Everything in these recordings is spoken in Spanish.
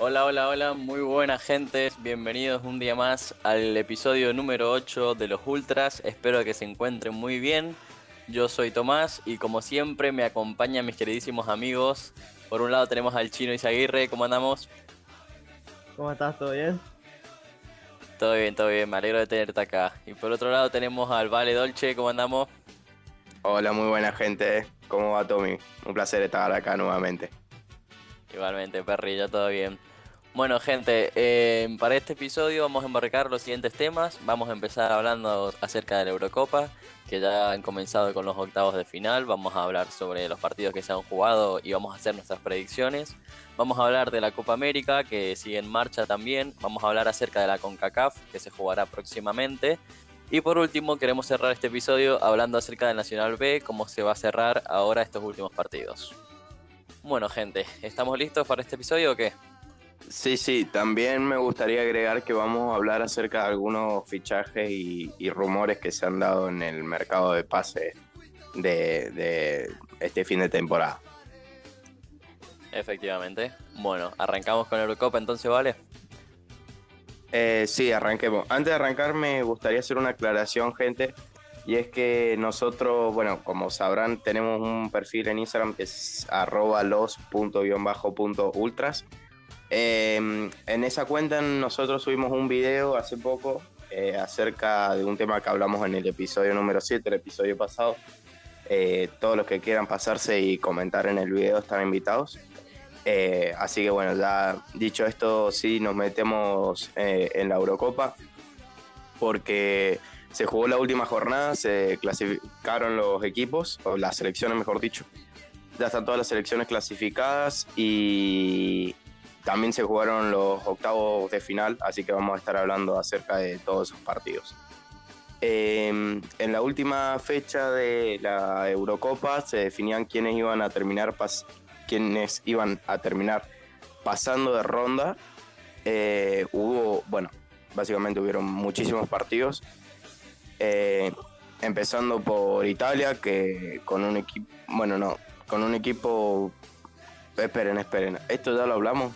Hola, hola, hola, muy buenas gentes, bienvenidos un día más al episodio número 8 de los Ultras, espero que se encuentren muy bien. Yo soy Tomás y como siempre me acompañan mis queridísimos amigos. Por un lado tenemos al chino Isaguirre, ¿cómo andamos? ¿Cómo estás? ¿Todo bien? Todo bien, todo bien, me alegro de tenerte acá. Y por otro lado tenemos al Vale Dolce, ¿cómo andamos? Hola, muy buena gente, ¿cómo va Tommy? Un placer estar acá nuevamente. Igualmente, Perry, todo bien. Bueno, gente, eh, para este episodio vamos a embarcar los siguientes temas. Vamos a empezar hablando acerca de la Eurocopa, que ya han comenzado con los octavos de final. Vamos a hablar sobre los partidos que se han jugado y vamos a hacer nuestras predicciones. Vamos a hablar de la Copa América, que sigue en marcha también. Vamos a hablar acerca de la CONCACAF, que se jugará próximamente. Y por último, queremos cerrar este episodio hablando acerca del Nacional B, cómo se va a cerrar ahora estos últimos partidos. Bueno, gente, ¿estamos listos para este episodio o qué? Sí, sí, también me gustaría agregar que vamos a hablar acerca de algunos fichajes y, rumores que se han dado en el mercado de pases de, este fin de temporada. Efectivamente. Bueno, arrancamos con Eurocopa entonces, ¿vale? Eh, sí, arranquemos. Antes de arrancar me gustaría hacer una aclaración, gente. Y es que nosotros, bueno, como sabrán, tenemos un perfil en Instagram que es arroba los.ultras Em, en esa cuenta nosotros subimos un video hace poco eh, acerca de un tema que hablamos en el episodio número 7, el episodio pasado. Eh, todos los que quieran pasarse y comentar en el video están invitados. Eh, así que bueno, ya dicho esto, sí nos metemos en la Eurocopa porque se jugó la última jornada, se clasificaron los equipos, o las selecciones mejor dicho. Ya están todas las selecciones clasificadas y también se jugaron los octavos de final, así que vamos a estar hablando acerca de todos esos partidos. Em, en la última fecha de la Eurocopa se definían quiénes iban a terminar, quiénes iban a terminar pasando de ronda. Eh, hubo, bueno, básicamente hubieron muchísimos partidos. Eh, empezando por Italia, que con un equipo, bueno, no, con un equipo, esperen, esperen, esto ya lo hablamos.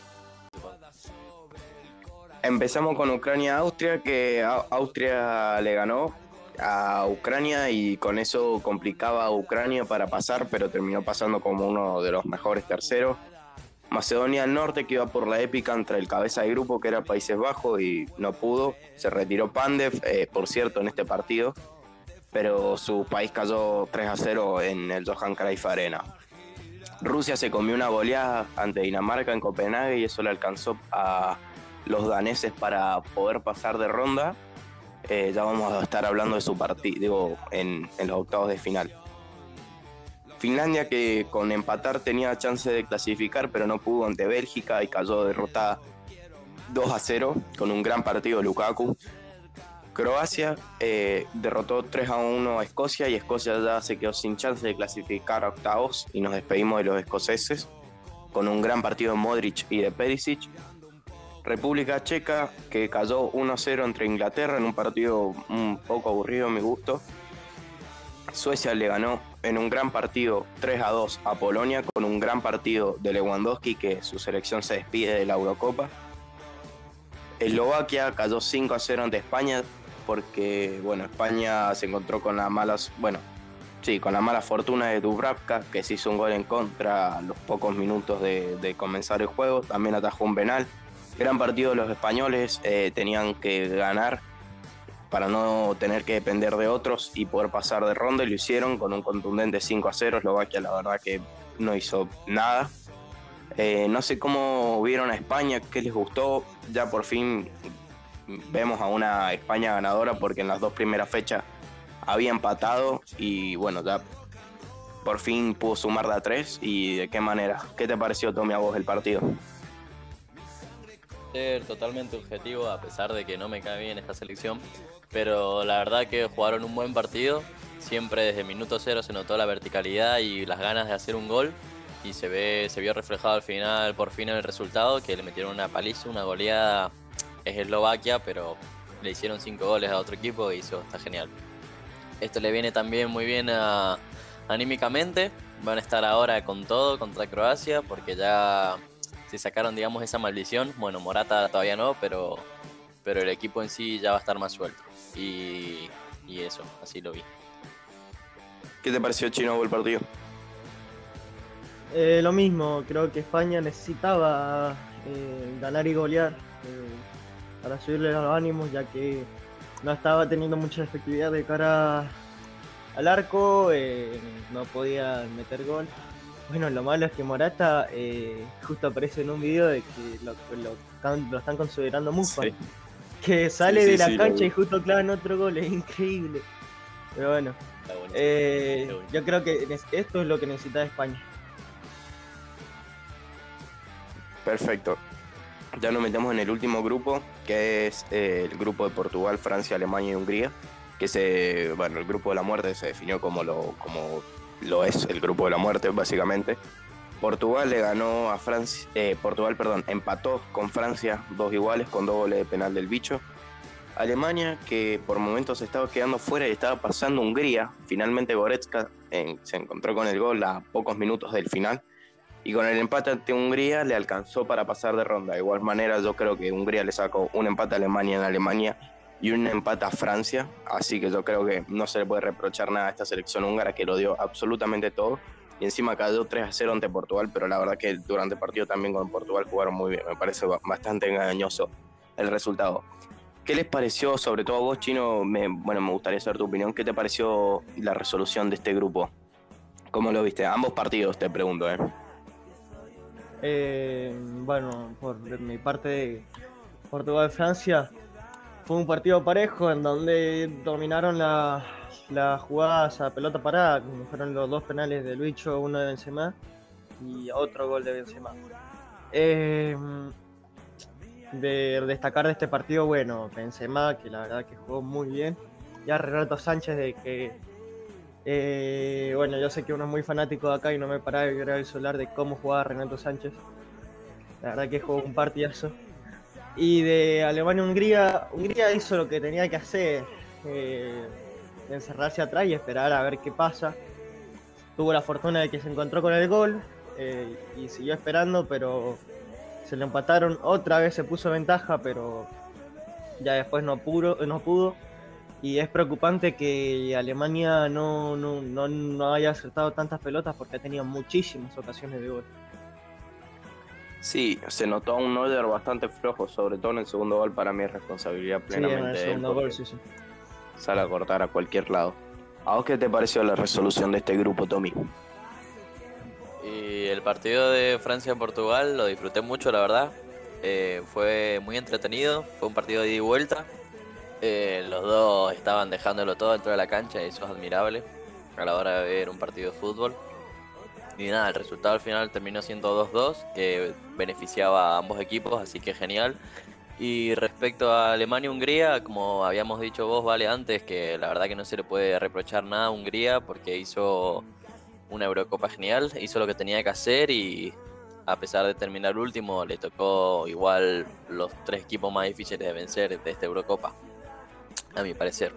Empezamos con Ucrania-Austria, que Austria le ganó a Ucrania y con eso complicaba a Ucrania para pasar, pero terminó pasando como uno de los mejores terceros. Macedonia del Norte, que iba por la épica entre el cabeza de grupo, que era Países Bajos, y no pudo. Se retiró Pandev, eh, por cierto, en este partido, pero su país cayó 3 a 0 en el Johan Cruyff Arena. Rusia se comió una goleada ante Dinamarca en Copenhague y eso le alcanzó a los daneses para poder pasar de ronda. Eh, ya vamos a estar hablando de su partido en, en los octavos de final. Finlandia que con empatar tenía chance de clasificar pero no pudo ante Bélgica y cayó derrotada 2 a 0 con un gran partido de Lukaku. Croacia eh, derrotó 3 a 1 a Escocia y Escocia ya se quedó sin chance de clasificar a octavos y nos despedimos de los escoceses con un gran partido de Modric y de Perisic. República Checa que cayó 1 a 0 entre Inglaterra en un partido un poco aburrido a mi gusto. Suecia le ganó en un gran partido 3 a 2 a Polonia con un gran partido de Lewandowski que su selección se despide de la Eurocopa. Eslovaquia cayó 5 a 0 ante España porque bueno, España se encontró con la malas, bueno, sí, con la mala fortuna de Dubravka, que se hizo un gol en contra a los pocos minutos de, comenzar el juego, también atajó un penal. Gran partido de los españoles, eh, tenían que ganar para no tener que depender de otros y poder pasar de ronda y lo hicieron con un contundente 5 a 0. Eslovaquia la verdad que no hizo nada. Eh, no sé cómo vieron a España, qué les gustó. Ya por fin vemos a una España ganadora porque en las dos primeras fechas había empatado y bueno, ya por fin pudo sumar de a tres y de qué manera. ¿Qué te pareció, Tommy, a vos el partido? Totalmente objetivo a pesar de que no me cae bien esta selección, pero la verdad que jugaron un buen partido. Siempre desde minuto cero se notó la verticalidad y las ganas de hacer un gol y se ve se vio reflejado al final por fin el resultado que le metieron una paliza, una goleada es Eslovaquia, pero le hicieron cinco goles a otro equipo y eso está genial. Esto le viene también muy bien anímicamente. Van a estar ahora con todo contra Croacia porque ya se sacaron, digamos, esa maldición. Bueno, Morata todavía no, pero, pero el equipo en sí ya va a estar más suelto. Y, y eso, así lo vi. ¿Qué te pareció Chino el partido? Eh, lo mismo, creo que España necesitaba eh, ganar y golear eh, para subirle los ánimos, ya que no estaba teniendo mucha efectividad de cara al arco, eh, no podía meter gol. Bueno, lo malo es que Morata eh, justo aparece en un video de que lo, lo están, lo están considerando mufa. Sí. Que sale Sí, sí, de la cancha y justo clavan otro gol, es increíble. Pero bueno, eh, yo creo que esto es lo que necesita España. Perfecto. Ya nos metemos en el último grupo, que es eh, el grupo de Portugal, Francia, Alemania y Hungría, que se, bueno, el grupo de la muerte se definió como lo, como lo es el grupo de la muerte, básicamente. Portugal le ganó a Francia, eh, Portugal, perdón, empató con Francia dos iguales con dos goles de penal del bicho. Alemania, que por momentos estaba quedando fuera y estaba pasando Hungría, finalmente Goretzka eh, se encontró con el gol a pocos minutos del final y con el empate ante Hungría le alcanzó para pasar de ronda. De igual manera, yo creo que Hungría le sacó un empate a Alemania en Alemania y un empate a Francia, así que yo creo que no se le puede reprochar nada a esta selección húngara que lo dio absolutamente todo. Y encima cayó 3 a 0 ante Portugal, pero la verdad que durante el partido también con Portugal jugaron muy bien. Me parece ba- bastante engañoso el resultado. ¿Qué les pareció, sobre todo a vos, Chino? Bueno, me gustaría saber tu opinión. ¿Qué te pareció la resolución de este grupo? ¿Cómo lo viste? Ambos partidos, te pregunto, ¿eh? Eh, bueno, por mi parte Portugal-Francia, fue un partido parejo en donde dominaron la- las jugadas a pelota parada, como fueron los dos penales de Luicho, uno de Benzema y otro gol de Benzema. Eh, de destacar de este partido, bueno, Benzema, que la verdad que jugó muy bien, y a Renato Sánchez de que eh, bueno, yo sé que uno es muy fanático de acá y no me paraba de grabar el celular de cómo jugaba Renato Sánchez. La verdad que jugó un partidazo. Y de Alemania-Hungría, Hungría hizo lo que tenía que hacer, eh, encerrarse atrás y esperar a ver qué pasa. Tuvo la fortuna de que se encontró con el gol eh, y siguió esperando, pero se le empataron. Otra vez se puso ventaja, pero ya después no pudo. No pudo. Y es preocupante que Alemania no, no, no, no haya acertado tantas pelotas porque ha tenido muchísimas ocasiones de gol. Sí, se notó un Neuer bastante flojo, sobre todo en el segundo gol. Para mí es responsabilidad Sí, en plenamente el de él, gol, sí, sí. Sale a cortar a cualquier lado. ¿A vos qué te pareció la resolución de este grupo, Tommy? Y el partido de Francia-Portugal lo disfruté mucho, la verdad. Eh, fue muy entretenido, fue un partido de ida y vuelta. Eh, los dos estaban dejándolo todo dentro de la cancha y eso es admirable a la hora de ver un partido de fútbol. Y nada, el resultado al final terminó siendo 2-2, que beneficiaba a ambos equipos, así que genial. Y respecto a Alemania-Hungría, como habíamos dicho vos, Vale, antes, que la verdad que no se le puede reprochar nada a Hungría porque hizo una Eurocopa genial, hizo lo que tenía que hacer y a pesar de terminar último, le tocó igual los tres equipos más difíciles de vencer de esta Eurocopa, a mi parecer.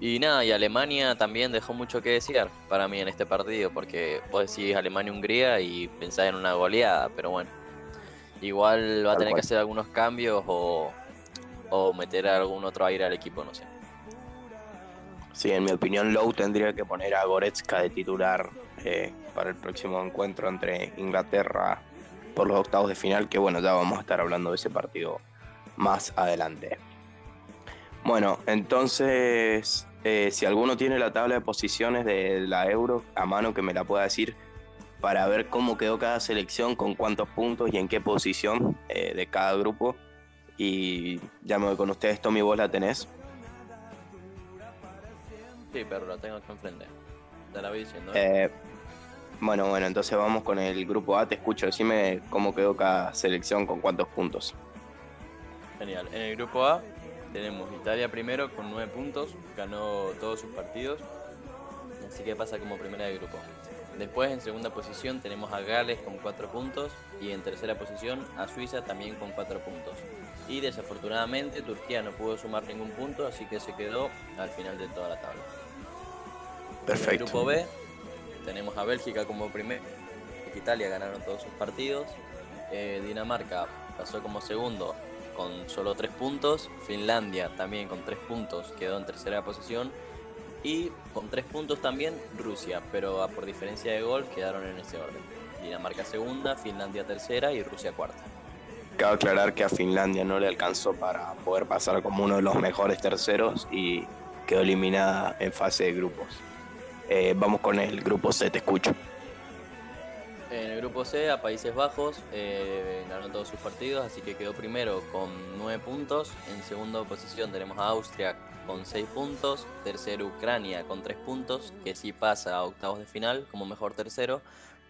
Y nada, y Alemania también dejó mucho que desear para mí en este partido, porque vos decís Alemania-Hungría y pensás en una goleada, pero bueno, igual va a tener que hacer algunos cambios o, o meter algún otro aire al equipo, no sé. Sí, en mi opinión, Lowe tendría que poner a Goretzka de titular eh, para el próximo encuentro entre Inglaterra por los octavos de final, que bueno, ya vamos a estar hablando de ese partido más adelante. Bueno, entonces, eh, si alguno tiene la tabla de posiciones de la Euro a mano, que me la pueda decir para ver cómo quedó cada selección, con cuántos puntos y en qué posición eh, de cada grupo. Y ya me voy con ustedes, Tommy, vos la tenés. Sí, pero lo tengo que enfrente. Te la voy diciendo. Eh, bueno, bueno, entonces vamos con el grupo A. Te escucho, decime cómo quedó cada selección con cuántos puntos. Genial. En el grupo A tenemos Italia primero con 9 puntos, ganó todos sus partidos, así que pasa como primera de grupo. Después en segunda posición tenemos a Gales con 4 puntos y en tercera posición a Suiza también con 4 puntos. Y desafortunadamente Turquía no pudo sumar ningún punto, así que se quedó al final de toda la tabla. En el Perfecto. grupo B tenemos a Bélgica como primero. Italia ganaron todos sus partidos. eh, Dinamarca pasó como segundo con solo tres puntos, Finlandia también con tres puntos quedó en tercera posición y con tres puntos también Rusia, pero por diferencia de gol quedaron en ese orden. Dinamarca segunda, Finlandia tercera y Rusia cuarta. Cabe aclarar que a Finlandia no le alcanzó para poder pasar como uno de los mejores terceros y quedó eliminada en fase de grupos. Eh, vamos con el grupo C, te escucho. En el grupo C, a Países Bajos, eh, ganó todos sus partidos, así que quedó primero con 9 puntos. En segunda posición tenemos a Austria con 6 puntos. Tercero, Ucrania con 3 puntos, que sí pasa a octavos de final como mejor tercero.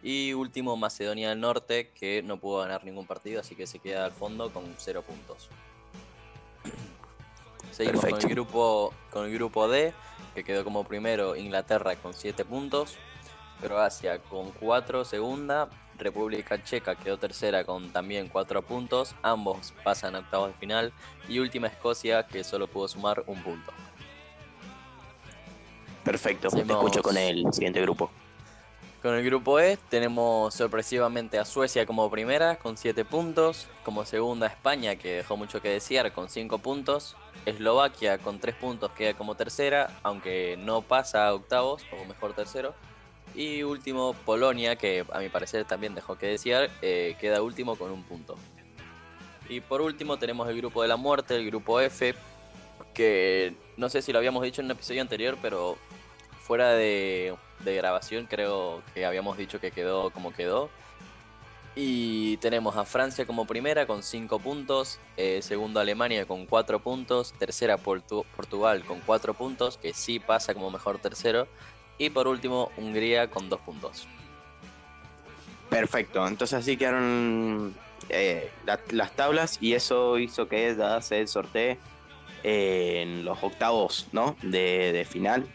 Y último, Macedonia del Norte, que no pudo ganar ningún partido, así que se queda al fondo con 0 puntos. Seguimos con el, grupo, con el grupo D, que quedó como primero Inglaterra con 7 puntos. Croacia con 4 segunda, República Checa quedó tercera con también 4 puntos, ambos pasan a octavos de final. Y última Escocia que solo pudo sumar un punto. Perfecto, te escucho con el siguiente grupo. Con el grupo E tenemos sorpresivamente a Suecia como primera con 7 puntos, como segunda España que dejó mucho que desear con 5 puntos, Eslovaquia con 3 puntos queda como tercera, aunque no pasa a octavos como mejor tercero, y último, Polonia, que a mi parecer también dejó que desear, eh, queda último con un punto. Y por último tenemos el grupo de la muerte, el grupo F, que no sé si lo habíamos dicho en un episodio anterior, pero fuera de, grabación creo que habíamos dicho que quedó como quedó. Y tenemos a Francia como primera con 5 puntos, eh, segundo Alemania con 4 puntos, tercera Portugal con 4 puntos, que sí pasa como mejor tercero, y por último, Hungría con dos puntos. Perfecto, entonces así quedaron eh, las tablas y eso hizo que se sortee en los octavos ¿no? de, final,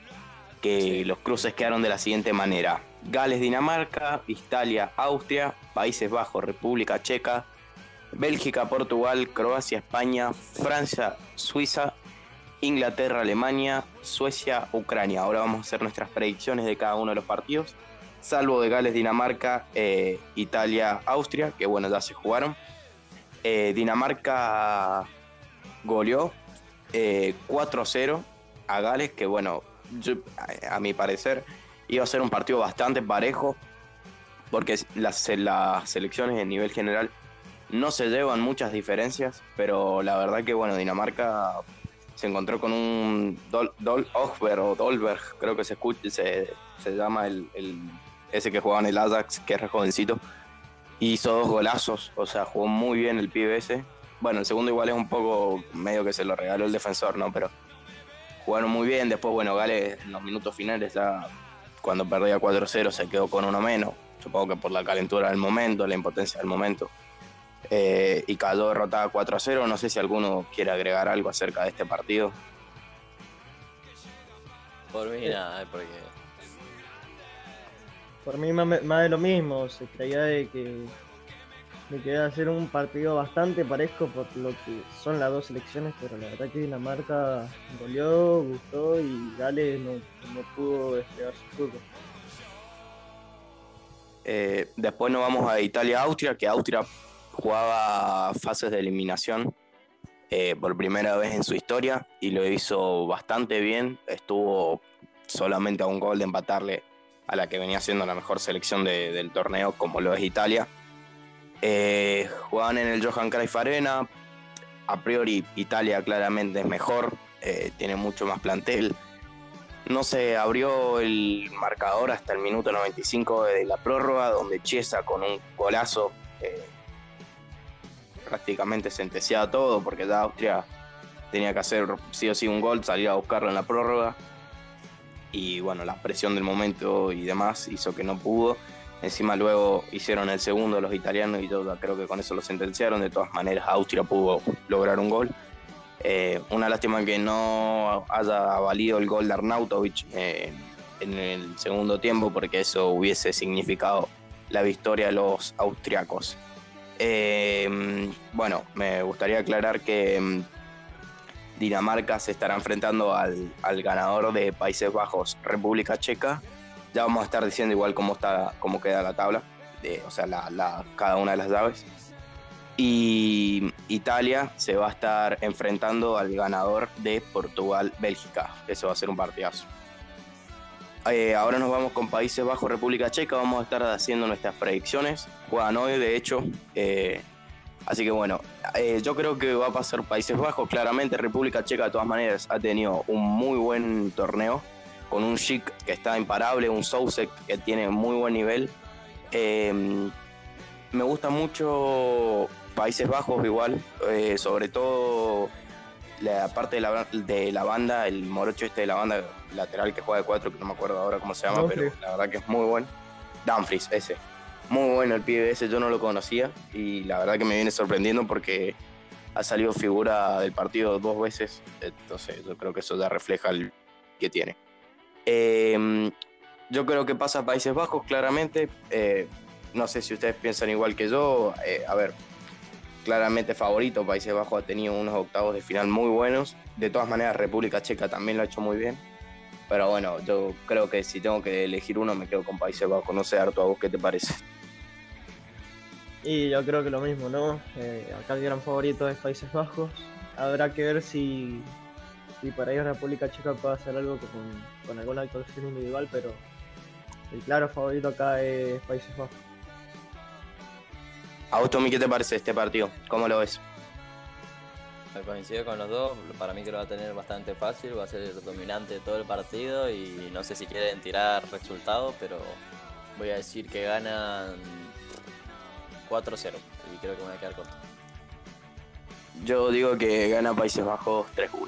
que los cruces quedaron de la siguiente manera. Gales, Dinamarca, Italia, Austria, Países Bajos, República Checa, Bélgica, Portugal, Croacia, España, Francia, Suiza Inglaterra, Alemania, Suecia, Ucrania. Ahora vamos a hacer nuestras predicciones de cada uno de los partidos, salvo de Gales, Dinamarca, eh, Italia, Austria, que bueno, ya se jugaron. Eh, Dinamarca goleó 4-0 eh, a Gales, que bueno, a, mi parecer iba a ser un partido bastante parejo, porque las, las selecciones en nivel general no se llevan muchas diferencias, pero la verdad que bueno, Dinamarca se encontró con un Dol, Dol o Dolberg, creo que se, escucha, se, se llama el, ese que jugaba en el Ajax, que es jovencito. Hizo dos golazos, o sea, jugó muy bien el pibe ese. Bueno, el segundo igual es un poco medio que se lo regaló el defensor, ¿no? Pero jugaron muy bien. Después, bueno, Gales en los minutos finales, ya cuando perdía 4-0, se quedó con uno menos. Supongo que por la calentura del momento, la impotencia del momento. Eh, y cayó derrotada 4 a 0. No sé si alguno quiere agregar algo acerca de este partido. Por mí nada, porque... Por mí más, de lo mismo, se creía de que, de que iba a ser un partido bastante parejo por lo que son las dos selecciones, pero la verdad que Dinamarca goleó, gustó y Gales no, pudo desplegar su fútbol. Eh, después nos vamos a Italia-Austria, que Austria jugaba fases de eliminación eh, por primera vez en su historia y lo hizo bastante bien. Estuvo solamente a un gol de empatarle a la que venía siendo la mejor selección del torneo, como lo es Italia. Eh, jugaban en el Johan Cruyff Arena. A priori, Italia claramente es mejor, eh, tiene mucho más plantel. No se abrió el marcador hasta el minuto 95 de la prórroga, donde Chiesa con un golazo prácticamente sentenciaba todo, porque ya Austria tenía que hacer sí o sí un gol, salir a buscarlo en la prórroga. Y bueno, la presión del momento y demás hizo que no pudo. Encima luego hicieron el segundo los italianos y yo creo que con eso lo sentenciaron. De todas maneras, Austria pudo lograr un gol. Eh, una lástima que no haya valido el gol de Arnautovic eh, en el segundo tiempo, porque eso hubiese significado la victoria de los austriacos. Eh, bueno, me gustaría aclarar que mm, Dinamarca se estará enfrentando al, ganador de Países Bajos, República Checa. Ya vamos a estar diciendo igual cómo está, cómo queda la tabla, de, o sea, la, cada una de las llaves. Y Italia se va a estar enfrentando al ganador de Portugal-Bélgica. Eso va a ser un partidazo. Eh, ahora nos vamos con Países Bajos, República Checa. Vamos a estar haciendo nuestras predicciones. Juegan hoy, de hecho. Eh, así que bueno, eh, yo creo que va a pasar Países Bajos. Claramente, República Checa, de todas maneras, ha tenido un muy buen torneo. Con un Chic que está imparable, un Sousek que tiene muy buen nivel. me gusta mucho Países Bajos, igual. sobre todo la parte de la, de la banda, el morocho este de la banda lateral que juega de cuatro, que no me acuerdo ahora cómo se llama, pero la verdad que es muy bueno. Dumfries, ese. Muy bueno el pibe ese, yo no lo conocía y la verdad que me viene sorprendiendo porque ha salido figura del partido dos veces, entonces yo creo que eso ya refleja el que tiene. Em, yo creo que pasa a Países Bajos, claramente. Eh, no sé si ustedes piensan igual que yo. Eh, a ver, claramente favorito. Países Bajos ha tenido unos octavos de final muy buenos. De todas maneras, República Checa también lo ha hecho muy bien. Pero bueno, yo creo que si tengo que elegir uno, me quedo con Países Bajos. No sé, Arto, ¿a vos qué te parece? Y yo creo que lo mismo, ¿no? Eh, acá el gran favorito es Países Bajos. Habrá que ver si, si para ellos República Checa puede hacer algo con, con alguna actuación individual, pero el claro favorito acá es Países Bajos. ¿A vos, Tommy, qué te parece este partido? ¿Cómo lo ves? Coincido con los dos, para mí que lo va a tener bastante fácil, va a ser el dominante de todo el partido y no sé si quieren tirar resultado, pero voy a decir que ganan 4-0 y creo que me voy a quedar corto. Yo digo que gana Países Bajos 3-1.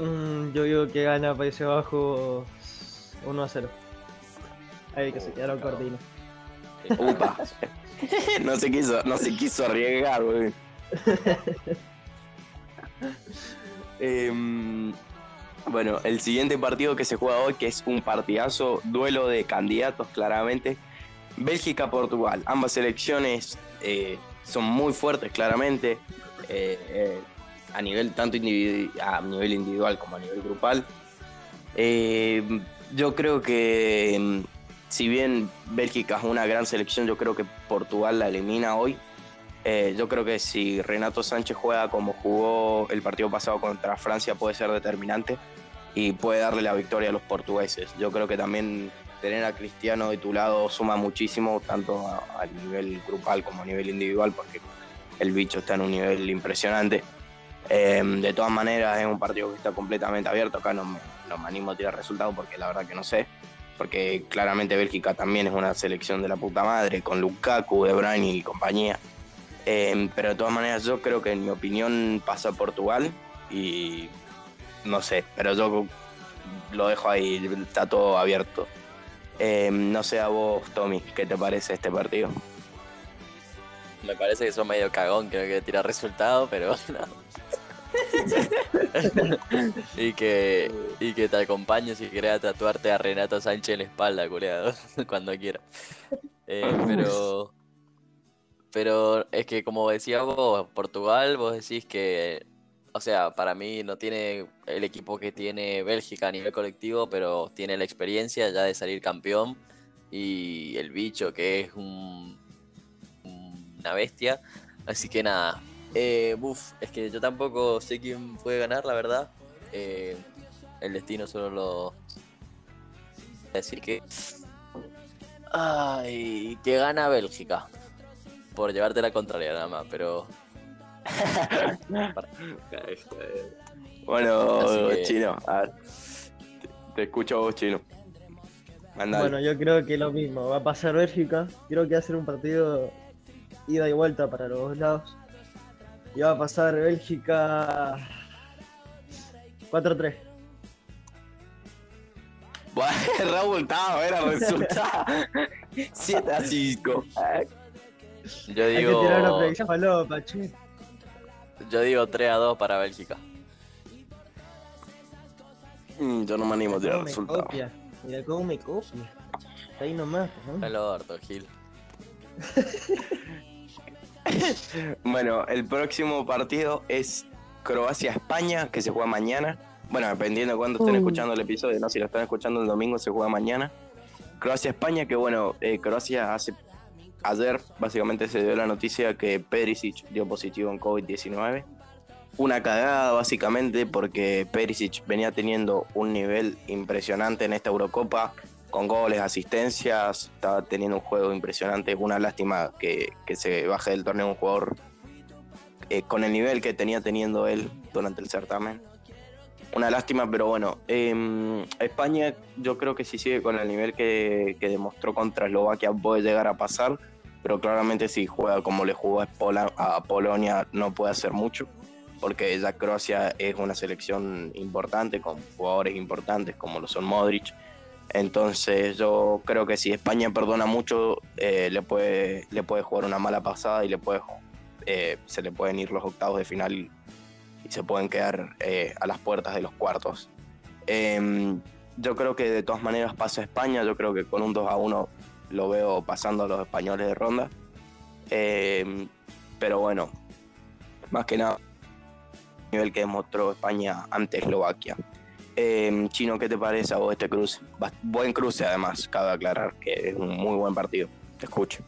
Mm, yo digo que gana Países Bajos 1-0. Ahí que se quedaron cortinos. Upa. no se quiso, no se quiso arriesgar, güey. Em, bueno, el siguiente partido que se juega hoy, que es un partidazo, duelo de candidatos claramente. Bélgica-Portugal. Ambas selecciones eh, son muy fuertes claramente. Eh, eh, a nivel tanto a nivel individual como a nivel grupal. yo creo que em, si bien Bélgica es una gran selección, yo creo que Portugal la elimina hoy. Eh, yo creo que si Renato Sánchez juega como jugó el partido pasado contra Francia puede ser determinante y puede darle la victoria a los portugueses. Yo creo que también tener a Cristiano de tu lado suma muchísimo, tanto a, nivel grupal como a nivel individual, porque el bicho está en un nivel impresionante. Eh, de todas maneras es un partido que está completamente abierto, acá no me, no me animo a tirar resultados porque la verdad que no sé porque claramente Bélgica también es una selección de la puta madre, con Lukaku, De y compañía. Eh, pero de todas maneras yo creo que en mi opinión pasa Portugal y no sé, pero yo lo dejo ahí, está todo abierto. Eh, no sé a vos, Tommy, ¿qué te parece este partido? Me parece que son medio cagón, creo que tira resultado, pero y que y que te acompañe si querés tatuarte a Renato Sánchez en la espalda, culeado, cuando quiera. Eh, pero pero es que como decías vos, Portugal, vos decís que o sea, para mí no tiene el equipo que tiene Bélgica a nivel colectivo, pero tiene la experiencia ya de salir campeón y el bicho que es un, una bestia. Así que nada, eh, buf, es que yo tampoco sé quién puede ganar, la verdad. Eh, el destino solo lo. Decir que. Ay, que gana Bélgica. Por llevarte la contraria nada más, pero. bueno, chino, a ver. Te, escucho vos, chino. Bueno, yo creo que lo mismo. Va a pasar Bélgica. Creo que va a ser un partido ida y vuelta para los dos lados. Y va a pasar Bélgica 4-3. Bueno, estaba era resultado 7 a 5. Yo digo. Hay que tirar una predicción Yo digo 3 a 2 para Bélgica. Mm, yo no me animo a tirar resultados. Mira cómo me copia. Está ahí nomás. ¿no? El orto, Gil. bueno, el próximo partido es Croacia-España, que se juega mañana. Bueno, dependiendo de cuándo estén escuchando el episodio, ¿no? Si lo están escuchando el domingo, se juega mañana. Croacia-España, que bueno, eh, Croacia hace, ayer básicamente se dio la noticia que Perisic dio positivo en COVID-19. Una cagada básicamente porque Perisic venía teniendo un nivel impresionante en esta Eurocopa, con goles, asistencias, estaba teniendo un juego impresionante. Una lástima que, que se baje del torneo un jugador eh, con el nivel que tenía teniendo él durante el certamen. Una lástima, pero bueno, em, España yo creo que si sigue con el nivel que, que, demostró contra Eslovaquia puede llegar a pasar, pero claramente si juega como le jugó a, Polonia no puede hacer mucho, porque ya Croacia es una selección importante, con jugadores importantes como lo son Modric. Entonces yo creo que si España perdona mucho, eh, le, puede, le puede jugar una mala pasada y le puede eh, se le pueden ir los octavos de final se pueden quedar eh, a las puertas de los cuartos. Em, yo creo que de todas maneras pasa España, yo creo que con un 2 a 1 lo veo pasando a los españoles de ronda. Em, pero bueno, más que nada, el nivel que demostró España ante Eslovaquia. Em, Chino, ¿qué te parece a vos este cruce? Buen cruce además, cabe aclarar que es un muy buen partido. Te escucho.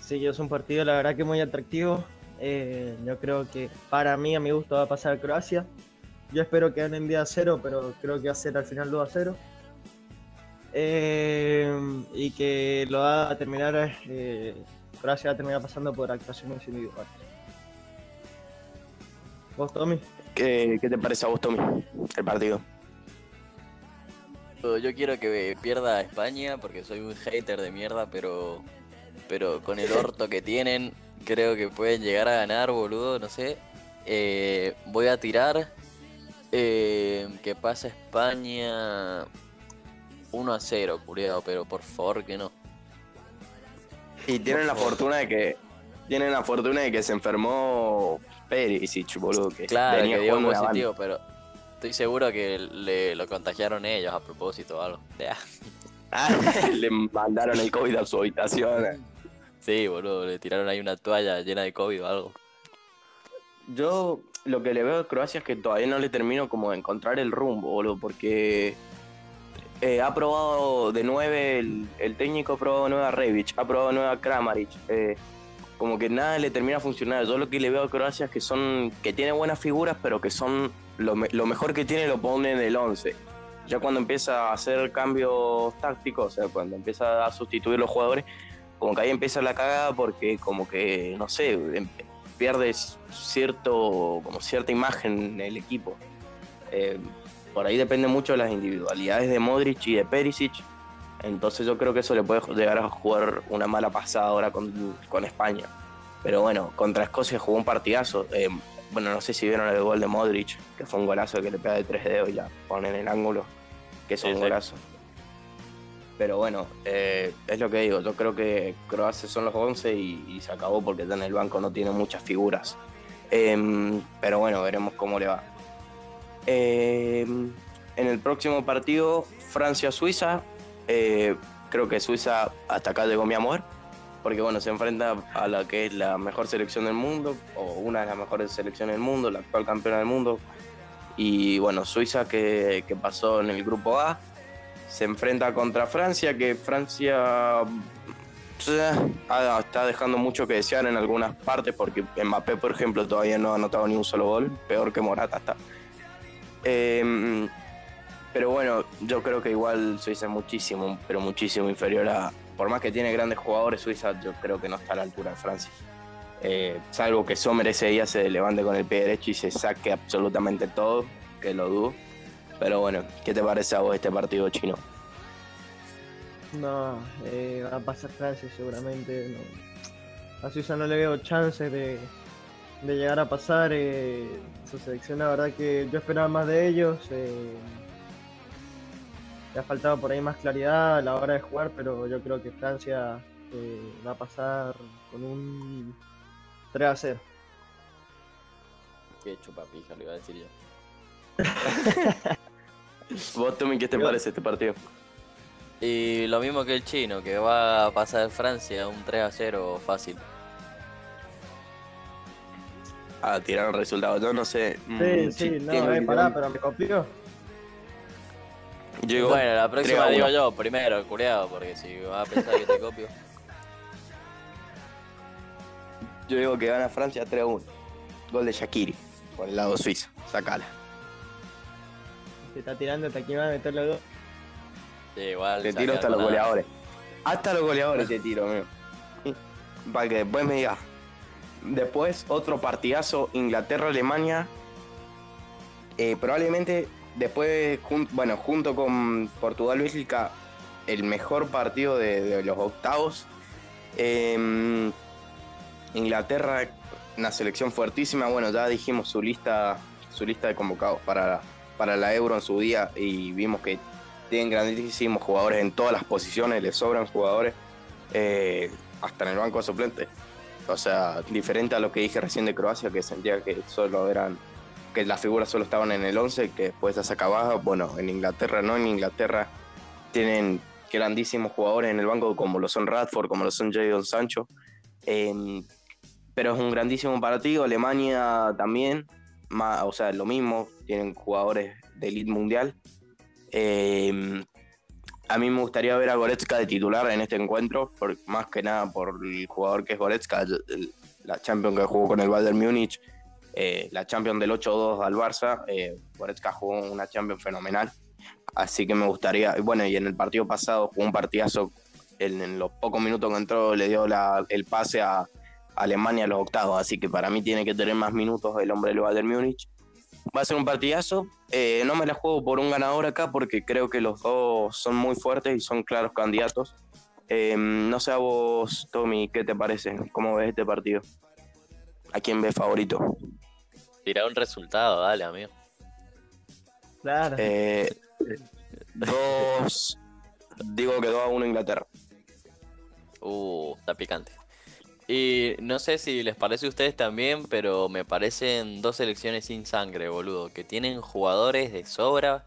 Sí, es un partido la verdad que muy atractivo. Eh, yo creo que para mí, a mi gusto, va a pasar a Croacia. Yo espero que ganen día a cero, pero creo que va a ser al final 2 a 0. Eh, y que lo va a terminar, eh, Croacia va a terminar pasando por actuaciones individuales. ¿Vos, Tommy? ¿Qué, ¿Qué te parece a vos, Tommy, el partido? Yo quiero que pierda España porque soy un hater de mierda, pero pero con el orto que tienen, creo que pueden llegar a ganar, boludo, no sé. Eh, voy a tirar eh, que pasa España 1 a 0, culiado, pero por favor que no. Y tienen la fortuna de que tienen la fortuna de que se enfermó Perisic, boludo, que claro, que dio positivo, pero estoy seguro que le lo contagiaron ellos a propósito o algo. Ah, le mandaron el COVID a su habitación. Sí, boludo, le tiraron ahí una toalla llena de COVID o algo. Yo lo que le veo a Croacia es que todavía no le termino como de encontrar el rumbo, boludo, porque eh, ha probado de nueve, el, técnico ha probado nueve a Rebic, ha probado nueve a Kramaric. Eh, como que nada le termina a funcionar. Yo lo que le veo a Croacia es que son, que tiene buenas figuras, pero que son lo, mejor que tiene lo pone en el 11. Ya cuando empieza a hacer cambios tácticos, o sea, cuando empieza a sustituir los jugadores, como que ahí empieza la cagada porque como que, no sé, em, pierdes cierto, como cierta imagen en el equipo. Eh, por ahí depende mucho de las individualidades de Modric y de Perisic. Entonces yo creo que eso le puede llegar a jugar una mala pasada ahora con, España. Pero bueno, contra Escocia jugó un partidazo. Eh, bueno, no sé si vieron el gol de Modric, que fue un golazo que le pega de tres dedos y la pone en el ángulo, que es un golazo. Pero bueno, eh, es lo que digo, yo creo que Croacia son los 11 y, se acabó porque en el banco no tiene muchas figuras. Em, pero bueno, veremos cómo le va. Em, en el próximo partido, Francia-Suiza. Eh, creo que Suiza hasta acá llegó mi amor, porque bueno, se enfrenta a la que es la mejor selección del mundo, o una de las mejores selecciones del mundo, la actual campeona del mundo. Y bueno, Suiza que, que pasó en el grupo A se enfrenta contra Francia, que Francia está dejando mucho que desear en algunas partes, porque Mbappé, por ejemplo, todavía no ha anotado ni un solo gol, peor que Morata está. Em, pero bueno, yo creo que igual Suiza es muchísimo, pero muchísimo inferior a. Por más que tiene grandes jugadores, Suiza yo creo que no está a la altura de Francia. Eh, salvo que Sommer ese día se levante con el pie derecho y se saque absolutamente todo, que lo dudo. Pero bueno, ¿qué te parece a vos este partido chino? No, eh, va a pasar Francia seguramente. No. A Suiza no le veo chances de, llegar a pasar. Eh, su selección, la verdad que yo esperaba más de ellos. Eh, le ha faltado por ahí más claridad a la hora de jugar, pero yo creo que Francia eh, va a pasar con un 3 a 0. Qué chupapija, le iba a decir yo. ¿Vos, Tommy, qué te parece este partido? Y lo mismo que el chino, que va a pasar Francia un 3 a 0 fácil. A tirar un resultado, yo no sé. Sí, mm, sí, no, eh, pará, pero me copió. bueno, la próxima digo yo primero, culeado, porque si vas a pensar que te copio. Yo digo que gana Francia 3 a 1. Gol de Shakiri, por el lado suizo. Sacala. Se está tirando hasta que va a meter los dos. Sí, igual. Te tiro hasta los nada. goleadores. Hasta los goleadores te tiro, amigo. Para que después me digas. Después, otro partidazo, Inglaterra-Alemania. Eh, probablemente después, jun- bueno, junto con Portugal-Bélgica, el mejor partido de, de los octavos. Eh, Inglaterra, una selección fuertísima. Bueno, ya dijimos su lista, su lista de convocados para, para la Euro en su día y vimos que tienen grandísimos jugadores en todas las posiciones, les sobran jugadores, eh, hasta en el banco de suplentes. O sea, diferente a lo que dije recién de Croacia, que sentía que solo eran, que las figuras solo estaban en el 11, que después ya se acababa. Bueno, en Inglaterra no, en Inglaterra tienen grandísimos jugadores en el banco, como lo son Radford, como lo son Jadon Sancho. Eh, pero es un grandísimo partido. Alemania también, o sea, lo mismo, tienen jugadores de elite mundial. Eh, a mí me gustaría ver a Goretzka de titular en este encuentro, por, más que nada por el jugador que es Goretzka, el- el- la Champions que jugó con el Bayern Múnich, eh, la Champions del 8-2 al Barça. Eh, Goretzka jugó una Champions fenomenal, así que me gustaría. Bueno, y en el partido pasado jugó un partidazo. En, en los pocos minutos que entró, le dio la- el pase a Alemania a los octavos, así que para mí tiene que tener más minutos el hombre del Bayern Múnich. Va a ser un partidazo. Eh, no me la juego por un ganador acá porque creo que los dos son muy fuertes y son claros candidatos. Eh, no sé a vos, Tommy, ¿qué te parece? ¿Cómo ves este partido? ¿A quién ves favorito? Tira un resultado, dale, amigo. Claro. Eh, dos. Digo que 2 a 1 Inglaterra. Uh, está picante. Y no sé si les parece a ustedes también, pero me parecen dos selecciones sin sangre, boludo. Que tienen jugadores de sobra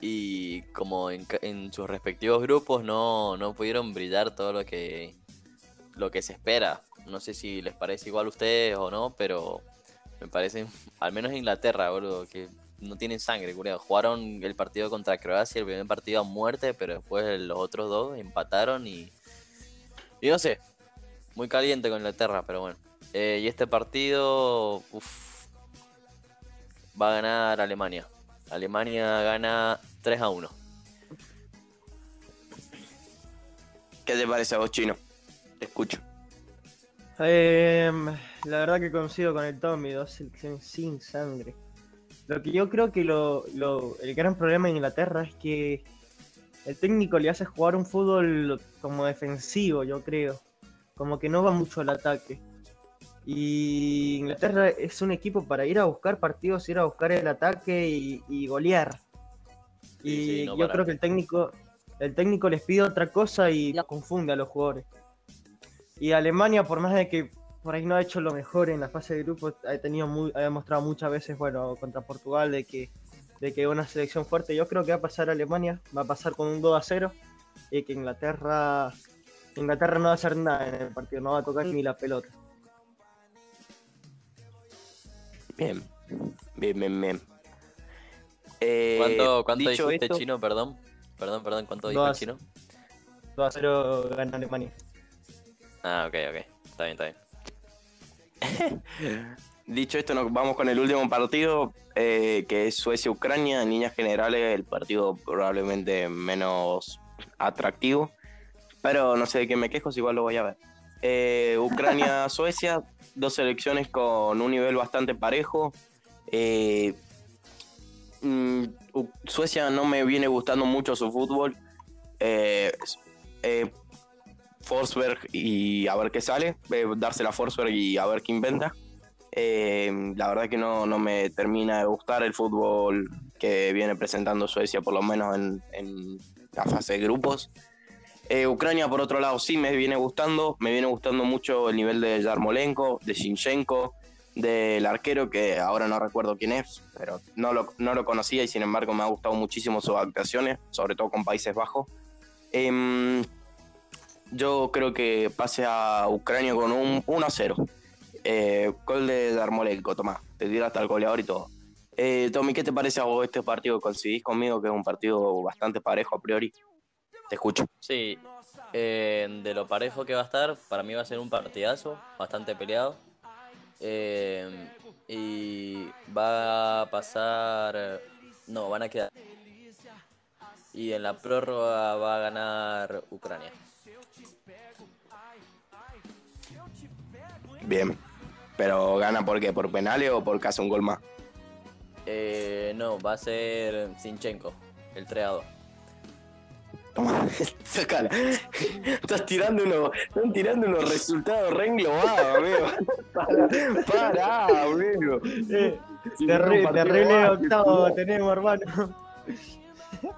y como en, en sus respectivos grupos no, no pudieron brillar todo lo que, lo que se espera. No sé si les parece igual a ustedes o no, pero me parecen, al menos Inglaterra, boludo, que no tienen sangre. Jugaron el partido contra Croacia, el primer partido a muerte, pero después los otros dos empataron y... Y no sé, muy caliente con Inglaterra, pero bueno. Eh, y este partido uf, va a ganar Alemania. Alemania gana 3 a 1. ¿Qué te parece a vos, Chino? Te escucho. Em, la verdad que coincido con el Tommy, dos selecciones sin sangre. Lo que yo creo que lo, lo- el gran problema en Inglaterra es que el técnico le hace jugar un fútbol como defensivo, yo creo. Como que no va mucho al ataque. Y Inglaterra es un equipo para ir a buscar partidos, ir a buscar el ataque y, y golear. Sí, Y sí, no yo creo que el técnico, el técnico les pide otra cosa y confunde a los jugadores. Y Alemania, por más de que por ahí no ha hecho lo mejor en la fase de grupos, ha tenido muy, ha demostrado muchas veces, bueno, contra Portugal, de que, de que es una selección fuerte. Yo creo que va a pasar Alemania, va a pasar con un 2 a 0, y que Inglaterra, Inglaterra no va a hacer nada en el partido, no va a tocar ni la pelota. Bien. Bien, bien, bien. Eh, ¿Cuánto, cuánto dicho esto- chino, perdón? Perdón, perdón, ¿cuánto dijo el chino? 2 a 0 gana Alemania. Ah, ok, ok. Está bien, está bien. Dicho esto, nos vamos con el último partido, eh, que es Suecia-Ucrania. En líneas generales, el partido probablemente menos atractivo. Pero no sé de qué me quejo, si igual lo voy a ver. Eh, Ucrania-Suecia, dos selecciones con un nivel bastante parejo. Eh, mm, Suecia no me viene gustando mucho su fútbol. Eh, eh, Forsberg y a ver qué sale, eh, dársela a Forsberg y a ver qué inventa. Eh, la verdad que no, no me termina de gustar el fútbol que viene presentando Suecia, por lo menos en, en la fase de grupos. Eh, Ucrania, por otro lado, sí me viene gustando. Me viene gustando mucho el nivel de Yarmolenko, de Shinchenko, del arquero, que ahora no recuerdo quién es, pero no lo, no lo conocía y sin embargo me ha gustado muchísimo sus actuaciones, sobre todo con Países Bajos. Em, yo creo que pase a Ucrania con un 1 a 0. Eh, gol de Darmolenko, Tomás. Te tira hasta el goleador y todo. Eh, Tommy, ¿qué te parece a vos este partido? ¿Coincidís conmigo que es un partido bastante parejo a priori? Te escucho. Sí, eh, de lo parejo que va a estar, para mí va a ser un partidazo, bastante peleado. Eh, y va a pasar. No, van a quedar. Y en la prórroga va a ganar Ucrania. Bien. Pero gana por qué? ¿Por penales o por caso un gol más? Eh, no, va a ser Sinchenko, el 3 a 2. Toma, sacala. Estás tirando unos, están tirando unos resultados re englobados, amigo. Para, amigo. Eh, Si terrible básquet, octavo no. tenemos, hermano.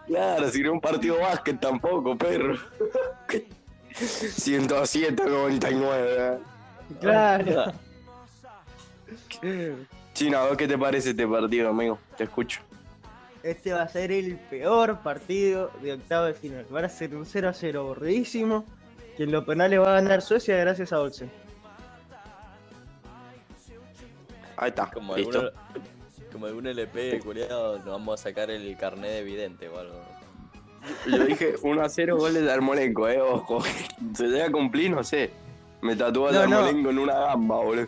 Claro, si no un partido básquet tampoco, perro. 107 99. Claro. China, ¿a vos qué te parece este partido, amigo? Te escucho. Este va a ser el peor partido de octavo de final. Va a ser un 0 a 0 aburridísimo. Que en los penales va a ganar Suecia gracias a Olsen. Ahí está, Como listo. algún, como algún LP, culiado, nos vamos a sacar el carnet de vidente o algo. Yo dije 1 a 0 goles de Armolenco, eh, ojo. Se llega a cumplir, no sé. Me tatúa el No, no. Armolenco en una gamba, boludo.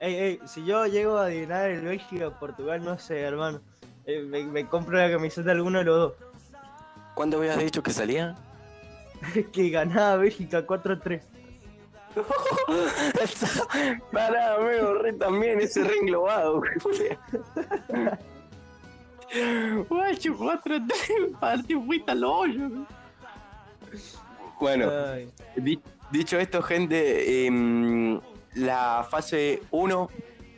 Ey, ey, si yo llego a adivinar el Bélgica o Portugal, no sé, hermano. Eh, me, me compro la camiseta de alguno de los dos. ¿Cuánto habías dicho que salía? que ganaba Bélgica 4-3. Pará, amigo, re también, ese re englobado, Guacho, 4-3, partido fuiste al hoyo. Bueno, Di- dicho esto, gente, em, la fase 1,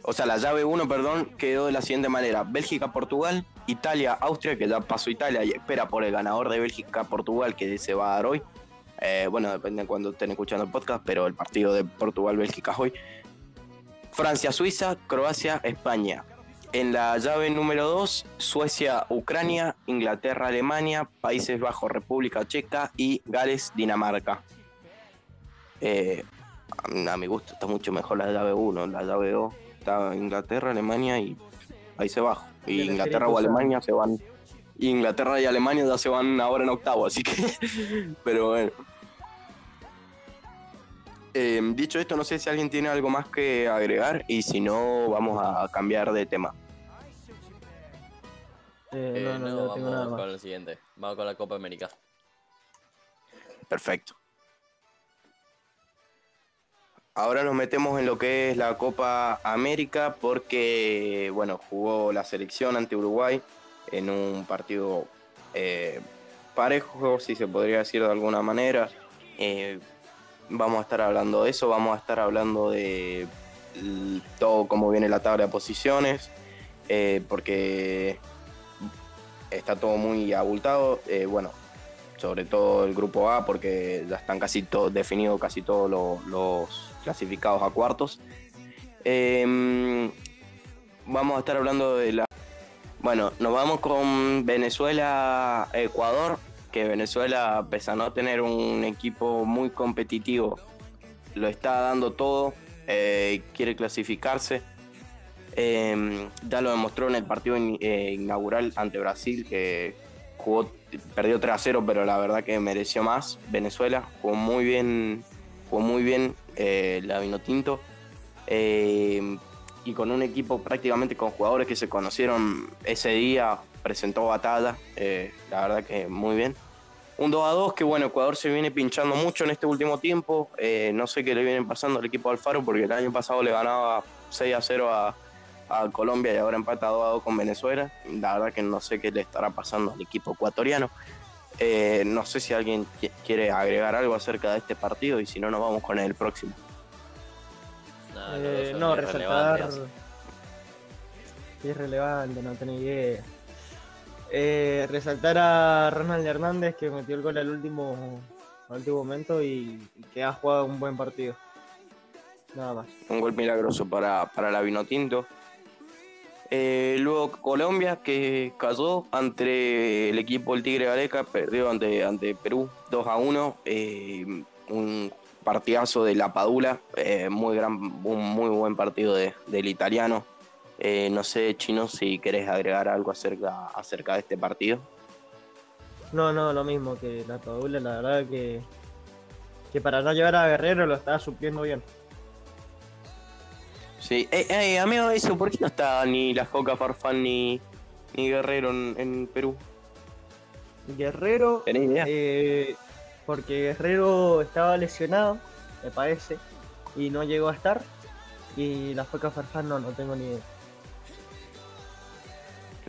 o sea, la llave 1, perdón, quedó de la siguiente manera: Bélgica-Portugal, Italia-Austria, que ya pasó Italia y espera por el ganador de Bélgica-Portugal, que se va a dar hoy. Eh, bueno, depende de cuando estén escuchando el podcast, pero el partido de Portugal-Bélgica hoy. Francia-Suiza, Croacia-España. En la llave número 2, Suecia-Ucrania, Inglaterra-Alemania, Países Bajos, República Checa y Gales-Dinamarca. Eh, a mi gusto está mucho mejor la llave 1. La llave 2 está Inglaterra, Alemania y Países Bajos. Y De la Inglaterra o. Alemania se van. y Inglaterra y Alemania ya se van ahora en octavo, así que. Pero bueno. Eh, dicho esto, no sé si alguien tiene algo más que agregar y si no, vamos a cambiar de tema. eh, Eh, no, no, no, no tengo nada vamos más. con el siguiente. Vamos con la Copa América. Perfecto. Ahora nos metemos en lo que es la Copa América porque, bueno, jugó la selección ante Uruguay en un partido eh, parejo, si se podría decir de alguna manera. Eh, vamos a estar hablando de eso, vamos a estar hablando de todo cómo viene la tabla de posiciones, eh, porque está todo muy abultado. Bueno, sobre todo el grupo A, porque ya están casi todos definidos casi todos lo- los clasificados a cuartos. Em, vamos a estar hablando de la. Bueno, nos vamos con Venezuela-Ecuador, que Venezuela, pese a no tener un equipo muy competitivo, lo está dando todo, eh, quiere clasificarse. Em, ya lo demostró en el partido eh, inaugural ante Brasil, que jugó, perdió 3 a 0, pero la verdad que mereció más. Venezuela jugó muy bien, jugó muy bien eh, la Vinotinto. Eh, y con un equipo prácticamente con jugadores que se conocieron ese día, presentó batalla. eh, la verdad que muy bien. Un 2 a 2 que bueno, Ecuador se viene pinchando mucho en este último tiempo. eh, no sé qué le viene pasando al equipo Alfaro porque el año pasado le ganaba 6 a 0 a, a Colombia y ahora empata 2 a 2 con Venezuela. La verdad que no sé qué le estará pasando al equipo ecuatoriano. Eh, no sé si alguien qui- quiere agregar algo acerca de este partido y si no nos vamos con el próximo. Los Eh, no, resaltar. es relevante, no tengo idea. Eh, resaltar a Ronald Hernández que metió el gol al último, al último momento y, y que ha jugado un buen partido. Nada más. Un gol milagroso para, para la Vinotinto. Eh, luego Colombia que cayó ante el equipo del Tigre Gareca, perdió ante, ante Perú 2 a 1. eh, un partidazo de la Padula, eh, muy, gran, un muy buen partido de- del italiano. No sé, Chino, si querés agregar algo acerca, acerca de este partido. No, no, lo mismo que la Padula, la verdad que, que para no llevar a Guerrero lo estaba supliendo bien. Sí, eh, eh, amigo, eso, ¿por qué no está ni la Joca Farfán ni, ni Guerrero en, en Perú? Guerrero, ¿Tenés idea? eh, porque Guerrero estaba lesionado, me parece, y no llegó a estar. Y la Foca Farfán no, no tengo ni idea.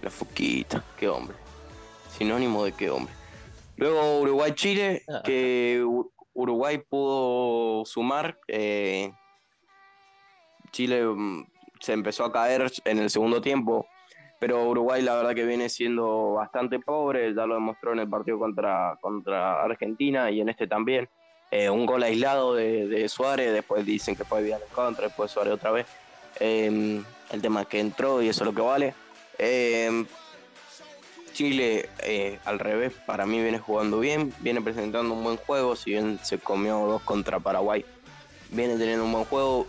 La Foquita, qué hombre. Sinónimo de qué hombre. Luego Uruguay-Chile, Ah. que Uruguay pudo sumar. eh, Chile mm, se empezó a caer en el segundo tiempo, pero Uruguay la verdad que viene siendo bastante pobre, ya lo demostró en el partido contra, contra Argentina y en este también. Eh, un gol aislado de, Suárez, después dicen que fue Vidal en contra, después Suárez otra vez. Eh, el tema es que entró y eso es lo que vale. Eh, Chile, eh, al revés, para mí viene jugando bien, viene presentando un buen juego, si bien se comió dos contra Paraguay, viene teniendo un buen juego.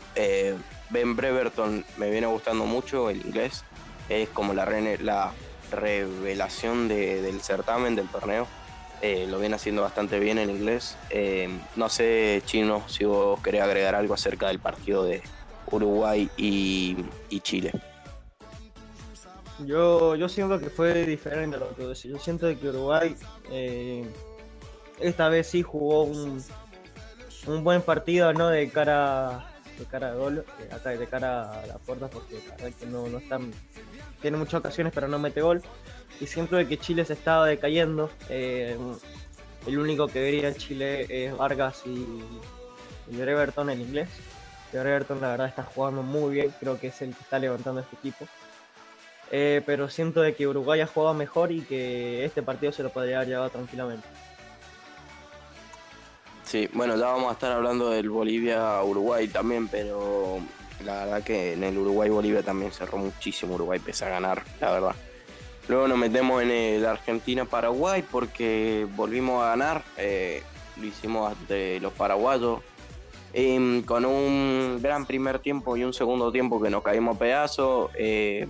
Ben Breverton me viene gustando mucho, el inglés, es como la, rene- la revelación de- del certamen, del torneo. Eh, lo viene haciendo bastante bien en inglés. Eh, no sé, Chino, si vos querés agregar algo acerca del partido de Uruguay y, y Chile. Yo, yo siento que fue diferente a lo que decía. Yo siento que Uruguay eh, esta vez sí jugó un, un buen partido, ¿no? De cara de cara a gol, eh, acá de cara a la puerta, porque la verdad que no, no están. Tiene muchas ocasiones, pero no mete gol. Y siento de que Chile se estaba decayendo. eh, el único que vería en Chile es Vargas y, y Everton en inglés. Y Everton la verdad está jugando muy bien, creo que es el que está levantando este equipo. Eh, pero siento de que Uruguay ha jugado mejor y que este partido se lo podría haber llevado tranquilamente. Sí, bueno, ya vamos a estar hablando del Bolivia-Uruguay también, pero la verdad que en el Uruguay-Bolivia también cerró muchísimo Uruguay, pese a ganar, la verdad. Luego nos metemos en el Argentina-Paraguay porque volvimos a ganar, eh, lo hicimos ante los paraguayos, em, con un gran primer tiempo y un segundo tiempo que nos caímos a pedazos. eh,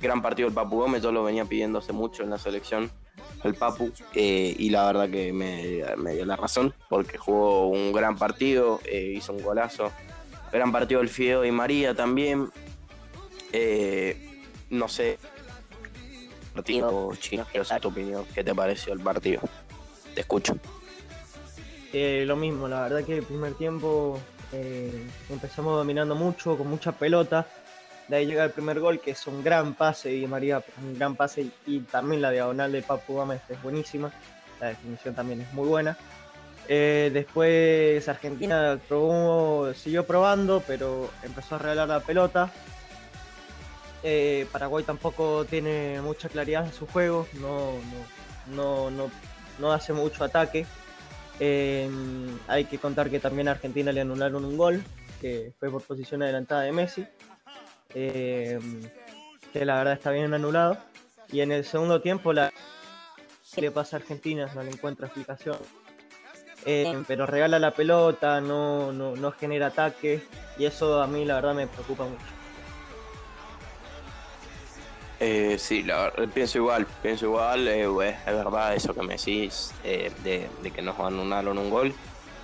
gran partido del Papu Gómez, yo lo venía pidiendo hace mucho en la selección el Papu eh, y la verdad que me, me dio la razón porque jugó un gran partido, eh, hizo un golazo. Gran partido el Fideo y María también. Eh, no sé, partido chino, quiero saber tu opinión. ¿Qué te pareció el partido? Te escucho. Eh, lo mismo, la verdad que el primer tiempo eh, empezamos dominando mucho, con mucha pelota. De ahí llega el primer gol, que es un gran pase Di María, un gran pase y, y también la diagonal de Papu Gómez es buenísima. La definición también es muy buena. Eh, después Argentina probó, siguió probando, pero empezó a regalar la pelota. Eh, Paraguay tampoco tiene mucha claridad en su juego, no, no, no, no, no hace mucho ataque. Eh, hay que contar que también a Argentina le anularon un gol, que fue por posición adelantada de Messi, eh, que la verdad está bien anulado. Y en el segundo tiempo la ¿qué le pasa a Argentina, no le encuentra explicación. Eh, pero regala la pelota, no, no, no genera ataque, y eso a mí la verdad me preocupa mucho. Eh, sí, la verdad, pienso igual, pienso igual, eh, es verdad eso que me decís eh, de, de que nos anularon un gol,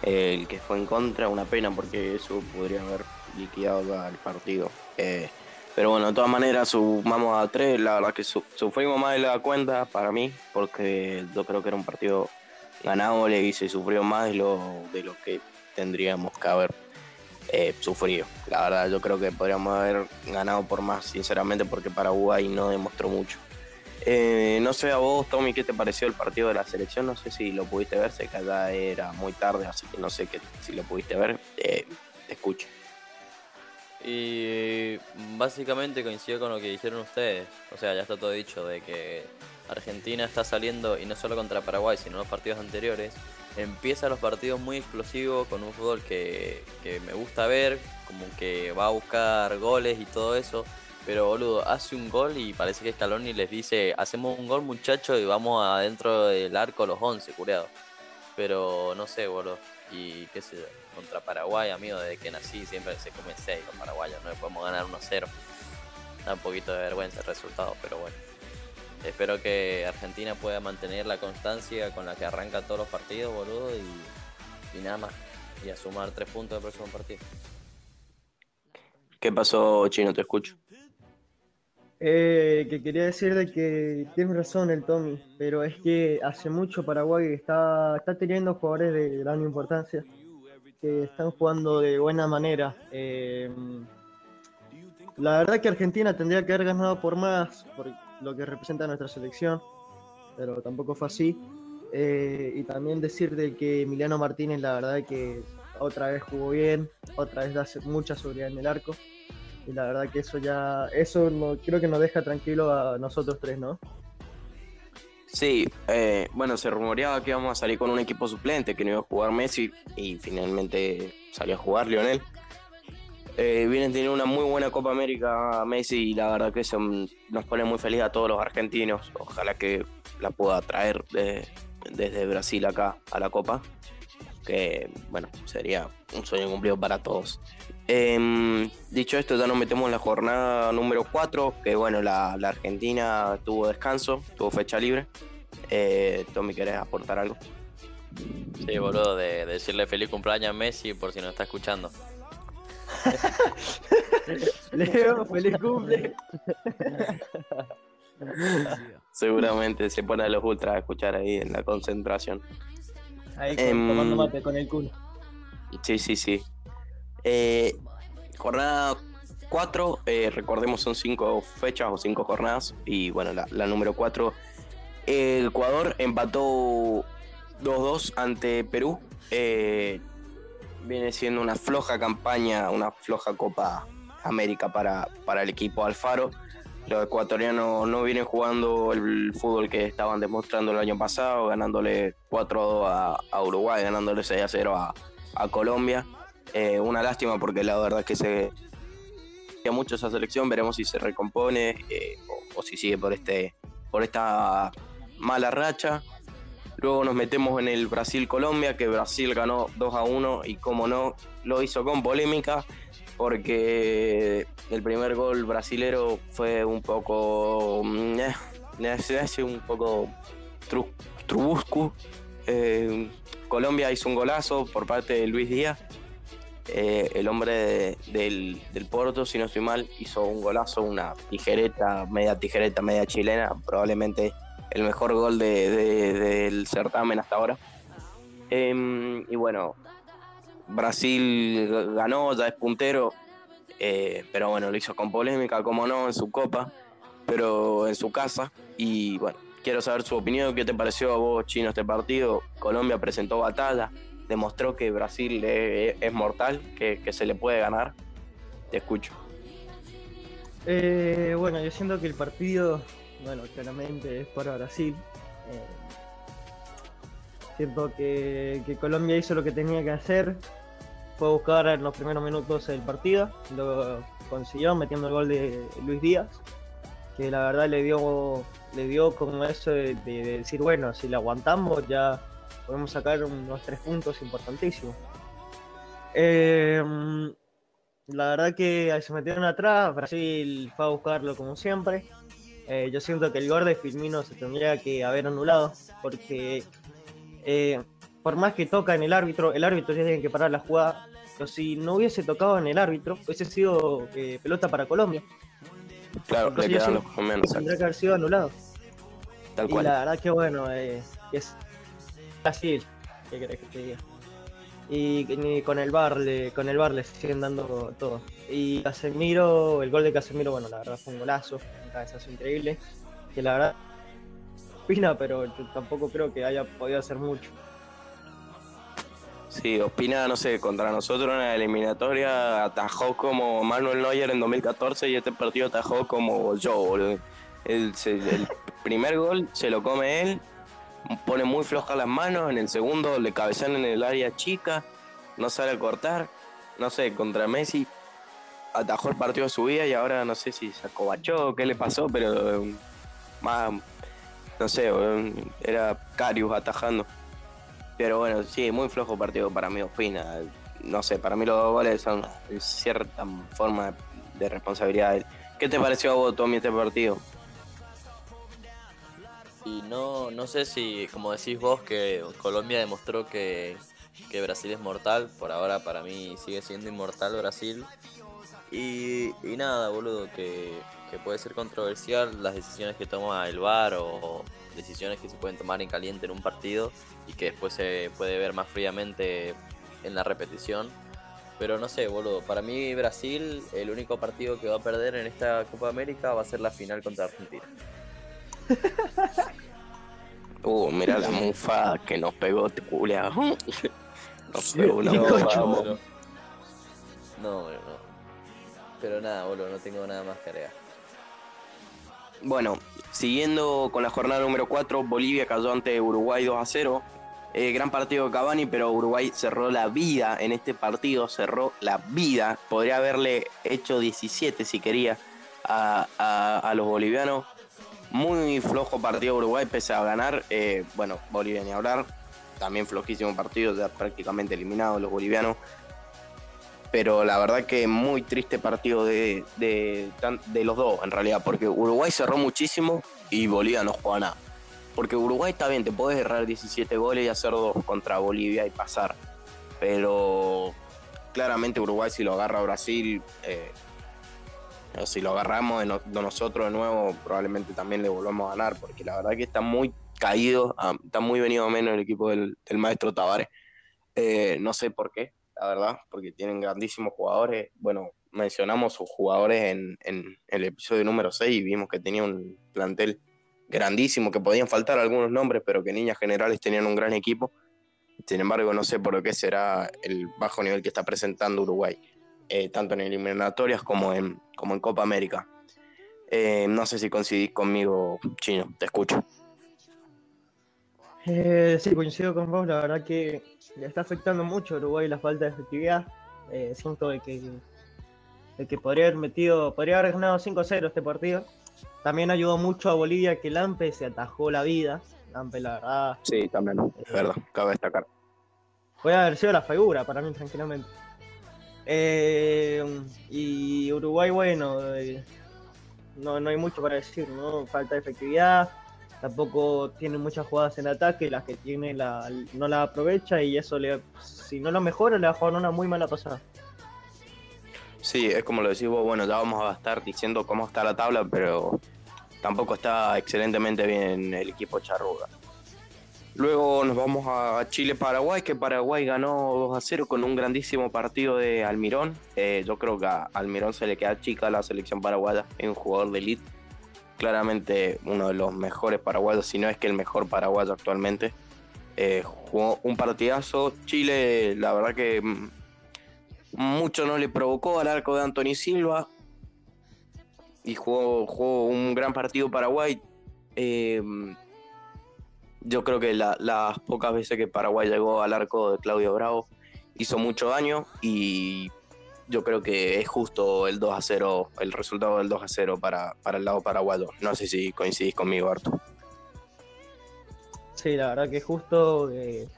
el que fue en contra, una pena porque eso podría haber liquidado ya el partido. Pero bueno, de todas maneras sumamos a tres, la verdad que su- sufrimos más de la cuenta para mí, porque yo creo que era un partido ganable y se sufrió más de lo, de lo que tendríamos que haber eh, sufrido. La verdad, yo creo que podríamos haber ganado por más, sinceramente, porque Paraguay no demostró mucho. Eh, no sé a vos, Tommy, ¿qué te pareció el partido de la selección? No sé si lo pudiste ver, sé que ya era muy tarde, así que no sé que, si lo pudiste ver. Eh, te escucho. Y básicamente coincido con lo que dijeron ustedes. O sea, ya está todo dicho de que Argentina está saliendo, y no solo contra Paraguay, sino en los partidos anteriores, empieza los partidos muy explosivos, con un fútbol que, que me gusta ver, como que va a buscar goles y todo eso. Pero boludo, hace un gol y parece que Scaloni les dice, hacemos un gol muchachos y vamos adentro del arco los 11, curiado. Pero no sé, boludo. Y qué sé yo, contra Paraguay, amigo, desde que nací siempre se comen 6 los paraguayos, no le podemos ganar 1-0. Da un poquito de vergüenza el resultado, pero bueno. Espero que Argentina pueda mantener la constancia con la que arranca todos los partidos, boludo, y, y nada más. Y a sumar 3 puntos del próximo partido. ¿Qué pasó, Chino? Te escucho. Eh, que quería decir de que tienes razón el Tommy, pero es que hace mucho Paraguay está, está teniendo jugadores de gran importancia que están jugando de buena manera. Eh, la verdad que Argentina tendría que haber ganado por más, por lo que representa nuestra selección, pero tampoco fue así. Eh, y también decir de que Emiliano Martínez, la verdad que otra vez jugó bien, otra vez da mucha seguridad en el arco. Y la verdad que eso ya, eso no, creo que nos deja tranquilo a nosotros tres, ¿no? Sí, eh, bueno, se rumoreaba que íbamos a salir con un equipo suplente, que no iba a jugar Messi, y finalmente salió a jugar Lionel. Eh, vienen teniendo una muy buena Copa América Messi y la verdad que eso nos pone muy feliz a todos los argentinos. Ojalá que la pueda traer desde Brasil acá a la Copa, que bueno, sería un sueño cumplido para todos. Em, dicho esto, ya nos metemos en la jornada número 4, que bueno, la, Argentina tuvo descanso, tuvo fecha libre. Eh, Tommy, ¿querés aportar algo? Sí, boludo, de, decirle feliz cumpleaños a Messi por si no está escuchando. Leo, feliz cumple. Seguramente se pone a los ultras a escuchar ahí en la concentración. Ahí em, tomando mate con el culo. Sí, sí, sí. Eh, jornada 4, eh, recordemos son 5 fechas o 5 jornadas. Y bueno, la, número 4, Ecuador empató 2-2 ante Perú. Eh, viene siendo una floja campaña, una floja Copa América para, para el equipo Alfaro. Los ecuatorianos no vienen jugando el fútbol que estaban demostrando el año pasado, ganándole 4-2 a, a, Uruguay, ganándole 6-0 a, a Colombia. Eh, una lástima porque la verdad es que se mucho esa selección, veremos si se recompone eh, o, si sigue por este por esta mala racha. Luego nos metemos en el Brasil-Colombia, que Brasil ganó 2 a 1 y como no, lo hizo con polémica porque el primer gol brasilero fue un poco mm, eh, un poco trubuscu. Colombia hizo un golazo por parte de Luis Díaz eh, el hombre del, Porto, si no estoy mal, hizo un golazo, una tijereta, media tijereta, media chilena, probablemente el mejor gol del certamen hasta ahora. Em, y bueno, Brasil ganó, ya es puntero, eh, pero bueno, lo hizo con polémica, como no, en su copa, pero en su casa. Y bueno, quiero saber su opinión, qué te pareció a vos, Chino, este partido. Colombia presentó batalla, demostró que Brasil es, mortal, que, se le puede ganar. Te escucho. Eh, bueno, yo siento que el partido, bueno, claramente es para Brasil. Eh, siento que, Colombia hizo lo que tenía que hacer. Fue a buscar en los primeros minutos del partido. Lo consiguió metiendo el gol de Luis Díaz. Que la verdad le dio, le dio como eso de, de decir, bueno, si le aguantamos ya podemos sacar unos tres puntos importantísimos. Eh, la verdad que se metieron atrás, Brasil fue a buscarlo como siempre. Eh, yo siento que el gol de Firmino se tendría que haber anulado, porque eh, por más que toca en el árbitro, el árbitro ya tiene que parar la jugada. Pero si no hubiese tocado en el árbitro, hubiese sido pelota para Colombia. Claro, le quedan menos. Tendría que haber sido anulado. Tal cual. Y la verdad que bueno, es Brasil, ¿qué crees que te diga? Y, con el bar le, con el bar le siguen dando todo. Y Casemiro, el gol de Casemiro, bueno, la verdad fue un golazo, un cabezazo increíble. Que la verdad opina, pero yo tampoco creo que haya podido hacer mucho. Sí, opina, no sé, contra nosotros en la eliminatoria atajó como Manuel Neuer en 2014 y este partido atajó como yo, El, el primer gol se lo come él pone muy flojas las manos, en el segundo le cabecean en el área chica, no sale a cortar, no sé, contra Messi atajó el partido de su vida y ahora no sé si se acobachó, qué le pasó, pero um, más, no sé, um, era Carius atajando. Pero bueno, sí, muy flojo partido para mí, opina. No sé, para mí los dos goles son cierta forma de responsabilidad. ¿Qué te pareció a vos, Tommy, este partido? Y no, no sé si, como decís vos, que Colombia demostró que, Brasil es mortal. Por ahora para mí sigue siendo inmortal Brasil. Y, nada, boludo, que, puede ser controversial las decisiones que toma el VAR o decisiones que se pueden tomar en caliente en un partido y que después se puede ver más fríamente en la repetición. Pero no sé, boludo, para mí Brasil, el único partido que va a perder en esta Copa América va a ser la final contra Argentina. Uh, mira la mufa que nos pegó este culiao. Nos pegó una no, mufa. no, no. No, no. Pero nada, boludo, no tengo nada más que agregar. Bueno, siguiendo con la jornada número 4, Bolivia cayó ante Uruguay 2 a 0. Eh, gran partido de Cavani, pero Uruguay cerró la vida en este partido, cerró la vida. Podría haberle hecho 17 si quería a, a- a los bolivianos. Muy flojo partido Uruguay, pese a ganar. Eh, bueno, Bolivia ni hablar. También flojísimo partido, ya prácticamente eliminados los bolivianos. Pero la verdad que muy triste partido de, de, los dos, en realidad, porque Uruguay cerró muchísimo y Bolivia no juega nada. Porque Uruguay está bien, te puedes errar 17 goles y hacer dos contra Bolivia y pasar. Pero claramente Uruguay si lo agarra Brasil, eh, si lo agarramos de, no- de nosotros de nuevo, probablemente también le volvamos a ganar, porque la verdad que está muy caído, ah, está muy venido a menos el equipo del, del maestro Tavares. Eh, no sé por qué, la verdad, porque tienen grandísimos jugadores. Bueno, mencionamos sus jugadores en, en el episodio número 6 y vimos que tenía un plantel grandísimo, que podían faltar algunos nombres, pero que en líneas generales tenían un gran equipo. Sin embargo, no sé por qué será el bajo nivel que está presentando Uruguay, eh, tanto en eliminatorias como en, como en Copa América. Eh, no sé si coincidís conmigo, Chino, te escucho. Eh, sí, coincido con vos, la verdad que le está afectando mucho a Uruguay la falta de efectividad. Eh, siento de que, de que podría haber metido, podría haber ganado 5-0 este partido. También ayudó mucho a Bolivia que Lampe se atajó la vida. Lampe, la verdad, Sí, también, es verdad, cabe destacar. puede haber sido la figura para mí, tranquilamente. Eh, y Uruguay, bueno, eh, no, no hay mucho para decir, ¿no? Falta de efectividad, tampoco tiene muchas jugadas en ataque, las que tiene la, no la aprovecha y eso, le, si no lo mejora, le va a jugar una muy mala pasada. Sí, es como lo decís vos, bueno, ya vamos a estar diciendo cómo está la tabla, pero tampoco está excelentemente bien el equipo charruga. Luego nos vamos a Chile-Paraguay, que Paraguay ganó 2 a 0 con un grandísimo partido de Almirón. Eh, yo creo que a Almirón se le queda chica la selección paraguaya, es un jugador de elite. Claramente uno de los mejores paraguayos, si no es que el mejor paraguayo actualmente. Eh, jugó un partidazo. Chile, la verdad que mm, mucho no le provocó al arco de Anthony Silva y jugó, un gran partido Paraguay. Eh, yo creo que la- las pocas veces que Paraguay llegó al arco de Claudio Bravo hizo mucho daño y yo creo que es justo el 2 a 0, el resultado del 2 a 0 para, para el lado paraguayo. No sé si coincidís conmigo, Arto. Sí, la verdad que justo eh,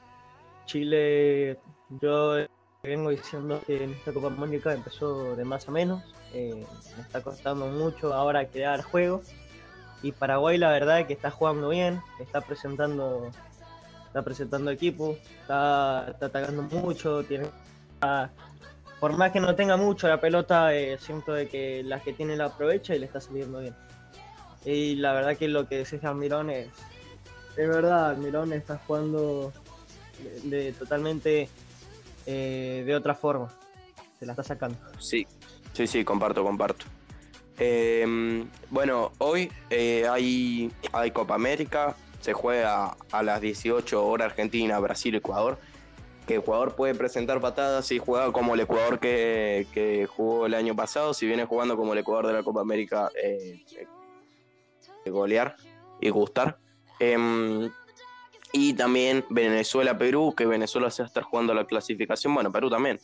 Chile, yo vengo diciendo que en esta Copa Mónica empezó de más a menos, eh, me está costando mucho ahora crear juego y Paraguay la verdad es que está jugando bien, está presentando, está presentando equipo, está, atacando mucho, tiene ah, por más que no tenga mucho la pelota, eh, siento de que las que tiene la aprovecha y le está saliendo bien. Y la verdad que lo que decís de Almirón es, es verdad, Almirón está jugando totalmente eh, de otra forma. Se la está sacando. Sí, sí, sí, comparto, comparto. Eh, bueno, hoy eh, hay, Copa América, se juega a las 18 horas Argentina, Brasil, Ecuador. Que Ecuador puede presentar patadas si juega como el Ecuador que, jugó el año pasado, si viene jugando como el Ecuador de la Copa América, eh, golear y gustar. Em, y también Venezuela-Perú, que Venezuela se va a estar jugando la clasificación, bueno, Perú también.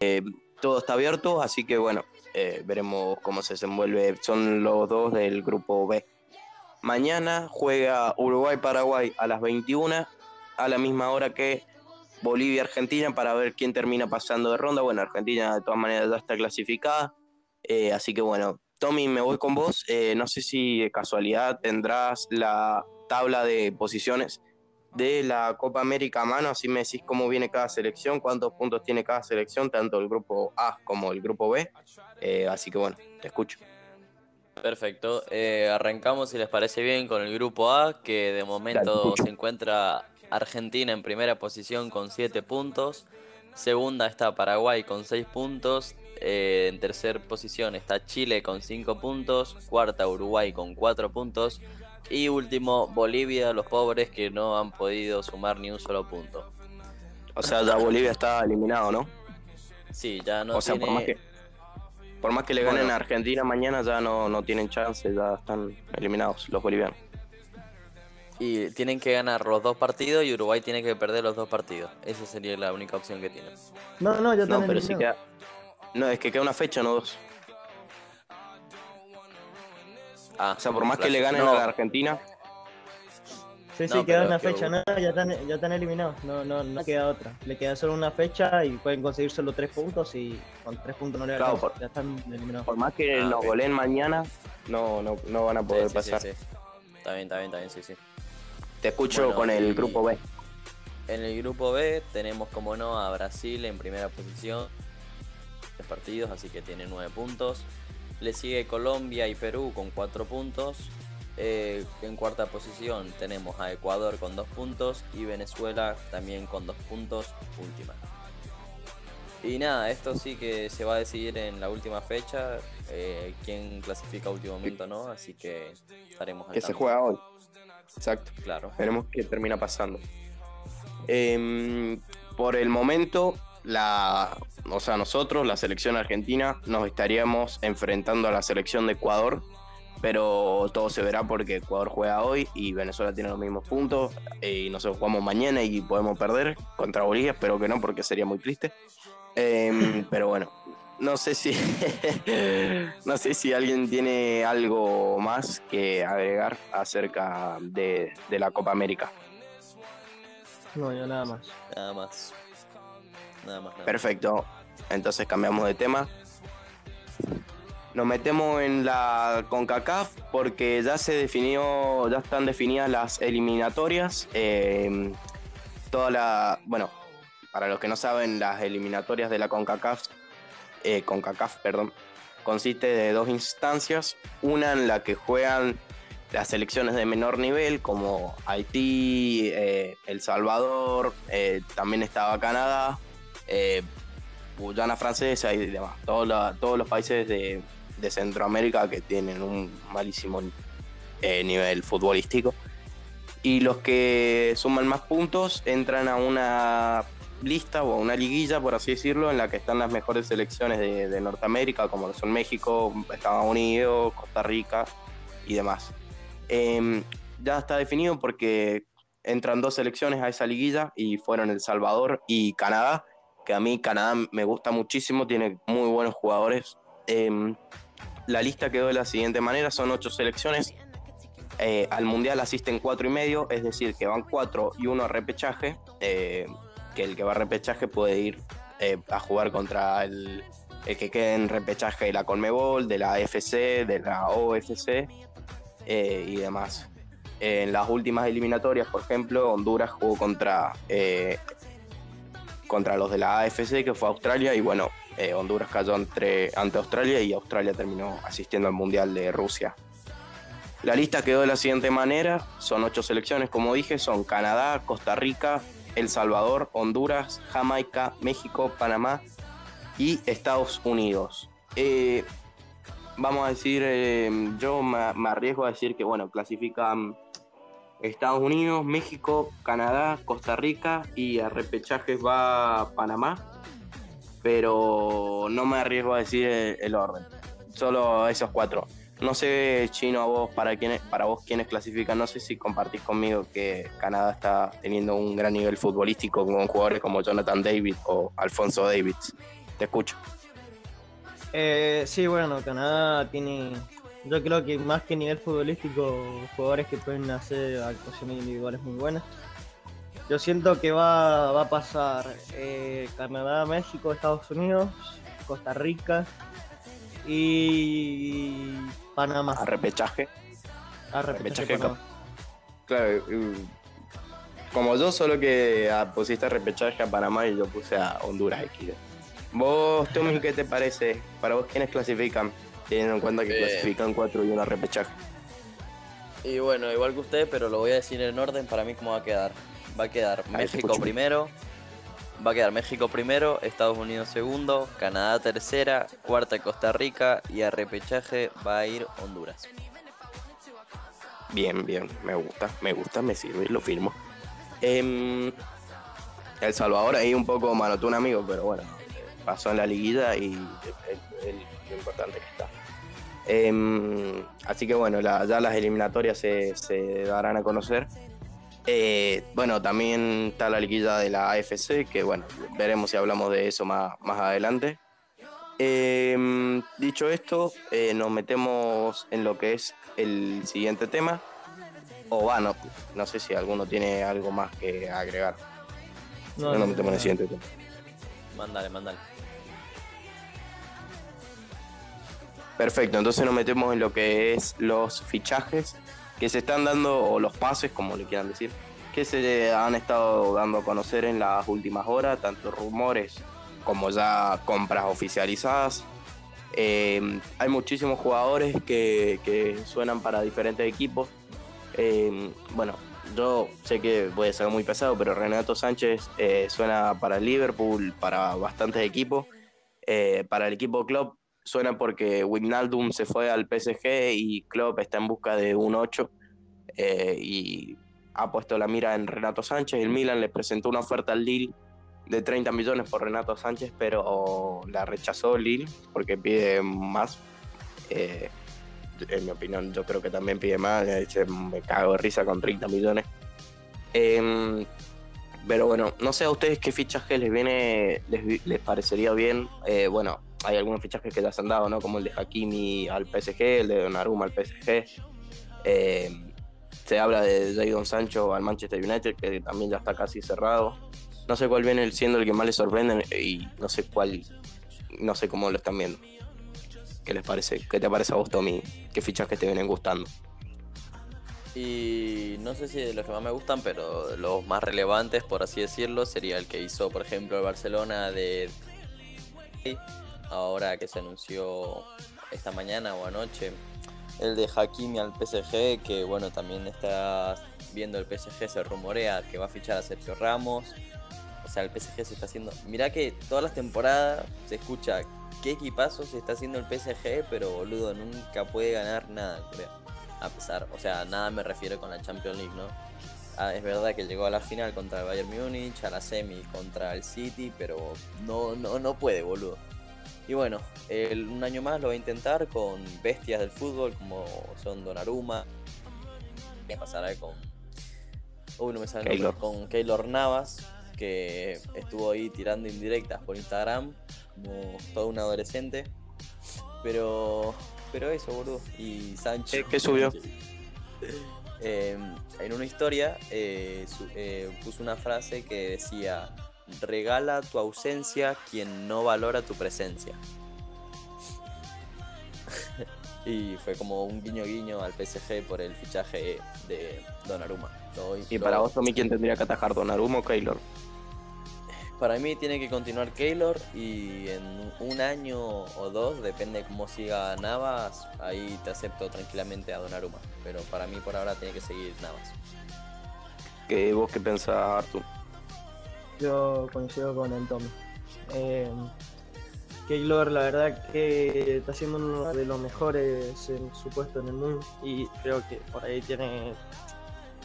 Eh, todo está abierto, así que bueno, eh, veremos cómo se desenvuelve. Son los dos del grupo B. Mañana juega Uruguay-Paraguay a las 21, a la misma hora que Bolivia-Argentina, para ver quién termina pasando de ronda. Bueno, Argentina de todas maneras ya está clasificada, eh, así que bueno, Tommy, me voy con vos. Eh, no sé si de casualidad tendrás la tabla de posiciones de la Copa América a mano, así me decís cómo viene cada selección, cuántos puntos tiene cada selección, tanto el grupo A como el grupo B. Eh, así que bueno, te escucho. Perfecto. Eh, arrancamos, si les parece bien, con el grupo A, que de momento se encuentra Argentina en primera posición con 7 puntos. Segunda está Paraguay con 6 puntos. Eh, en tercera posición está Chile con 5 puntos. Cuarta Uruguay con 4 puntos. Y último Bolivia, los pobres que no han podido sumar ni un solo punto. O sea, ya Bolivia está eliminado, ¿no? Sí, ya no o sea, tiene... por más que, por más que le ganen a Argentina mañana, ya no, no tienen chance, ya están eliminados los bolivianos. Y tienen que ganar los dos partidos y Uruguay tiene que perder los dos partidos. Esa sería la única opción que tienen. No, no, ya No, pero sí queda. No, es que queda una fecha, no dos. Ah, O sea, por más que le ganen no, a la Argentina, Sí, sí, No, queda pero una fecha, no, ya están, ya están eliminados, no, no, no queda otra. Le queda solo una fecha y pueden conseguir solo tres puntos y con tres puntos no le Claro, alcanza, por- ya están eliminados. por más que Ah, nos ok. goleen mañana, no, no, no van a poder sí, sí, sí, pasar. sí. Está bien, está bien, está bien, sí, sí. Te escucho Bueno, con el y- grupo B. En el grupo B tenemos como no a Brasil en primera posición. Tres partidos, así que tiene nueve puntos. Le sigue Colombia y Perú con cuatro puntos. Eh, en cuarta posición tenemos a Ecuador con dos puntos y Venezuela también con dos puntos, última. Y nada, esto sí que se va a decidir en la última fecha, eh, quién clasifica a último momento no, así que estaremos al Que se juega hoy. Exacto. Claro. Veremos qué termina pasando. Em, por el momento, la, o sea, nosotros, la selección argentina, nos estaríamos enfrentando a la selección de Ecuador, pero todo se verá porque Ecuador juega hoy y Venezuela tiene los mismos puntos y nosotros jugamos mañana y podemos perder contra Bolivia, espero que no porque sería muy triste. Em, pero bueno, no sé si no sé si alguien tiene algo más que agregar acerca de, de la Copa América. No, yo nada más. Nada más. Nada más. Nada más. Perfecto. Entonces cambiamos de tema. Nos metemos en la CONCACAF porque ya se definió, ya están definidas las eliminatorias. Eh, toda bueno, para los que no saben, las eliminatorias de la CONCACAF, eh, CONCACAF, perdón, consiste de dos instancias. Una en la que juegan las selecciones de menor nivel, como Haití, eh, El Salvador, eh, también estaba Canadá, eh, Guyana Francesa y demás. Todos, la- todos los países de, de Centroamérica que tienen un malísimo eh, nivel futbolístico. Y los que suman más puntos entran a una lista o una liguilla, por así decirlo, en la que están las mejores selecciones de, de Norteamérica, como lo son México, Estados Unidos, Costa Rica y demás. Em, ya está definido porque entran dos selecciones a esa liguilla y fueron El Salvador y Canadá, que a mí Canadá me gusta muchísimo, tiene muy buenos jugadores. Em, la lista quedó de la siguiente manera, son ocho selecciones. Eh, al Mundial asisten cuatro y medio, es decir, que van cuatro y uno a repechaje, eh, que el que va a repechaje puede ir eh, a jugar contra el, que quede en repechaje de la Conmebol, de la AFC, de la OFC y demás. En las últimas eliminatorias, por ejemplo, Honduras jugó contra, contra los de la AFC, que fue Australia, y bueno, eh, Honduras cayó entre, ante Australia y Australia terminó asistiendo al Mundial de Rusia. La lista quedó de la siguiente manera, son ocho selecciones, como dije, son Canadá, Costa Rica, El Salvador, Honduras, Jamaica, México, Panamá y Estados Unidos. Eh, vamos a decir, eh, yo me, me arriesgo a decir que, bueno, clasifican Estados Unidos, México, Canadá, Costa Rica y a repechajes va Panamá, pero no me arriesgo a decir el, orden, solo esos cuatro. No sé, Chino, a vos, para, quiénes, para vos quiénes clasifican, no sé si compartís conmigo que Canadá está teniendo un gran nivel futbolístico con jugadores como Jonathan David o Alfonso Davids. Te escucho. Eh, sí, bueno, Canadá tiene, yo creo que más que nivel futbolístico, jugadores que pueden hacer actuaciones individuales muy buenas. Yo siento que va, va a pasar eh, Canadá, México, Estados Unidos, Costa Rica y Panamá. A repechaje. Ah, repechaje repechaje Panamá. Claro, como yo, solo que ah, pusiste repechaje a Panamá y yo puse a Honduras. Vos, Tommy, ¿qué te parece? Para vos, ¿quiénes clasifican? Teniendo en cuenta que Eh. clasifican cuatro y una repechaje. Y bueno, igual que usted, pero lo voy a decir en orden para mí cómo va a quedar. Va a quedar México primero, va a quedar México primero, Estados Unidos segundo, Canadá tercera, cuarta Costa Rica y a repechaje va a ir Honduras. Bien, bien, me gusta, me gusta, me sirve, lo firmo. Em, el Salvador ahí un poco manotó un amigo, pero bueno, pasó en la liguilla y es, es lo importante que está. Em, así que bueno, la- ya las eliminatorias se, se darán a conocer. Eh, bueno, también está la liguilla de la AFC, que bueno, veremos si hablamos de eso más, más adelante. Em, dicho esto, eh, nos metemos en lo que es el siguiente tema. O va, no, no sé si alguno tiene algo más que agregar. No, nos metemos en el siguiente tema. Mándale, mándale. Perfecto, entonces nos metemos en lo que es los fichajes que se están dando, o los pases, como le quieran decir, que se han estado dando a conocer en las últimas horas, tanto rumores como ya compras oficializadas. Eh, hay muchísimos jugadores que, suenan para diferentes equipos. Eh, bueno, yo sé que puede ser muy pesado, pero Renato Sánchez eh, suena para Liverpool, para bastantes equipos. Para el equipo Klopp suena porque Wijnaldum se fue al PSG y Klopp está en busca de un 8 eh, y ha puesto la mira en Renato Sánchez. El Milan le presentó una oferta al Lille de 30 millones por Renato Sánchez, pero la rechazó Lille porque pide más. Eh, en mi opinión, yo creo que también pide más. Me cago de risa con 30 millones. Em, pero bueno, no sé a ustedes qué fichaje les viene, les, vi- les parecería bien. Eh, bueno, hay algunos fichajes que ya se han dado, ¿no? Como el de Hakimi al PSG, el de Donnarumma al PSG. Eh, se habla de Jadon Sancho al Manchester United, que también ya está casi cerrado. No sé cuál viene siendo el que más les sorprende y no sé cuál, no sé cómo lo están viendo. ¿Qué les parece? ¿Qué te parece a vos, Tommy? ¿Qué fichajes te vienen gustando? Y no sé si de los que más me gustan, pero los más relevantes, por así decirlo, sería el que hizo, por ejemplo, el Barcelona de ahora que se anunció esta mañana o anoche, el de Hakimi al PSG, que bueno, también está viendo el PSG, se rumorea que va a fichar a Sergio Ramos. O sea, el PSG se está haciendo. Mirá que todas las temporadas se escucha qué equipazo se está haciendo el PSG, pero boludo, nunca puede ganar nada, creo. A pesar, o sea, nada me refiero con la Champions League, ¿no? Ah, es verdad que llegó a la final contra el Bayern Múnich, a la semi contra el City, pero no, no, no puede, boludo. Y bueno, el- un año más lo va a intentar con bestias del fútbol como son Donnarumma. ¿Qué pasará con. Uy, no me sale Keylor. Con Keylor Navas, que estuvo ahí tirando indirectas por Instagram, como todo un adolescente. Pero. Pero eso, boludo. Y Sánchez. ¿Qué- qué subió? Eh, en una historia eh, su- eh, puso una frase que decía: Regala tu ausencia quien no valora tu presencia. y fue como un guiño guiño al PSG por el fichaje de Donnarumma. Lo Y lo- para vos, Tommy, ¿quién tendría que atajar, Donnarumma o Keylor? para mí tiene que continuar Keylor y en un año o dos, depende cómo siga Navas, ahí te acepto tranquilamente a Donnarumma. Pero para mí por ahora tiene que seguir Navas. ¿Qué, ¿Vos qué pensás, Artur? Yo coincido con el Tommy. Eh, Keylor, la verdad que está siendo uno de los mejores en su puesto en el mundo y creo que por ahí tiene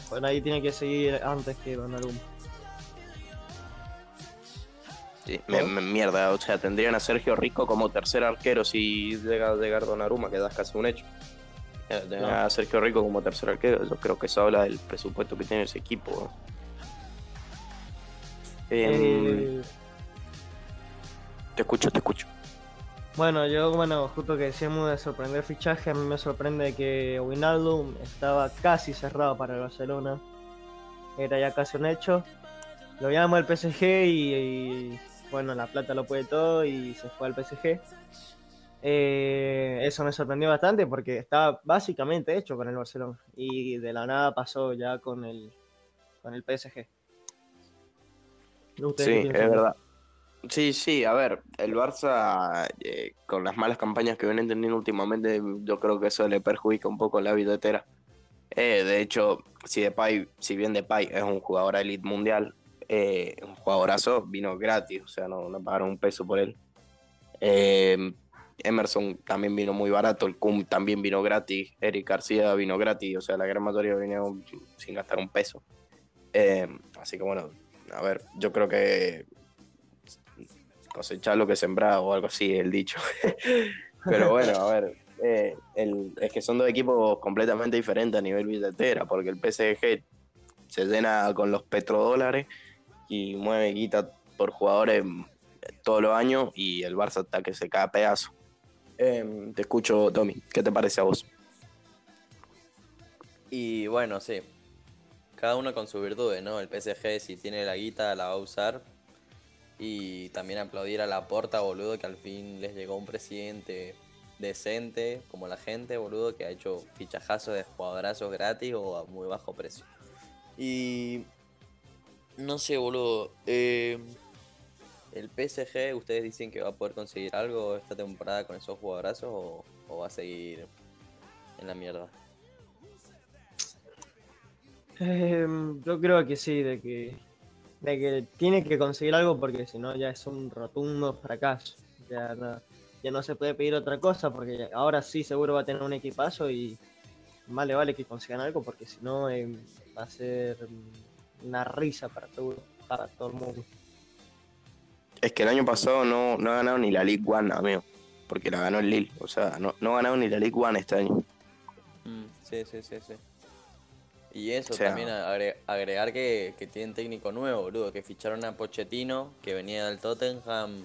por ahí tiene que seguir antes que Donnarumma. Sí, me- me- mierda, o sea, tendrían a Sergio Rico como tercer arquero si llega a llegar Donnarumma, que das casi un hecho. Eh, tener Claro. a Sergio Rico como tercer arquero, yo creo que eso habla del presupuesto que tiene ese equipo. ¿no? Eh, te escucho, te escucho. Bueno, yo, bueno, justo que decíamos de sorprender fichaje, a mí me sorprende que Wijnaldum estaba casi cerrado para el Barcelona. Era ya casi un hecho. Lo llamo al PSG y, y, bueno, la plata lo puede todo y se fue al PSG. Eh, eso me sorprendió bastante porque estaba básicamente hecho con el Barcelona y de la nada pasó ya con el, con el PSG. Sí, es verdad. Sí, sí, a ver, el Barça, eh, con las malas campañas que vienen teniendo últimamente, yo creo que eso le perjudica un poco la vida entera. Eh, de hecho, si Depay, si bien Depay es un jugador elite mundial, eh, un jugadorazo, vino gratis, o sea, no, no pagaron un peso por él. Emerson también vino muy barato, el Cum también vino gratis, Eric García vino gratis, o sea, la gran mayoría vino sin gastar un peso. así que bueno, a ver, yo creo que cosechar lo que sembrado o algo así, el dicho. Pero bueno, a ver, eh, es que son dos equipos completamente diferentes a nivel billetera, porque el PSG se llena con los petrodólares y mueve guita por jugadores todos los años y el Barça está que se cae a pedazo. Em, te escucho, Tommy, ¿qué te parece a vos? Y bueno, sí, cada uno con su virtudes, ¿no? El PSG si tiene la guita la va a usar. Y también aplaudir a la porta, boludo, que al fin les llegó un presidente decente, como la gente, boludo, que ha hecho fichajazos de jugadorazos gratis o a muy bajo precio. Y no sé, boludo. Eh, el PSG, ¿ustedes dicen que va a poder conseguir algo esta temporada con esos jugadorazos o, o va a seguir en la mierda? Em, yo creo que sí, de que, de que tiene que conseguir algo porque si no ya es un rotundo fracaso. Ya no, ya no se puede pedir otra cosa porque ahora sí seguro va a tener un equipazo y más le vale que consigan algo porque si no em, va a ser una risa para todo, para todo el mundo. Es que el año pasado no, no ha ganado ni la League One, amigo, porque la ganó el Lille. O sea, no, no ha ganado ni la League One este año. Mm, sí, sí, sí, sí. Y eso también agregar que, que, tienen técnico nuevo, boludo, que ficharon a Pochettino, que venía del Tottenham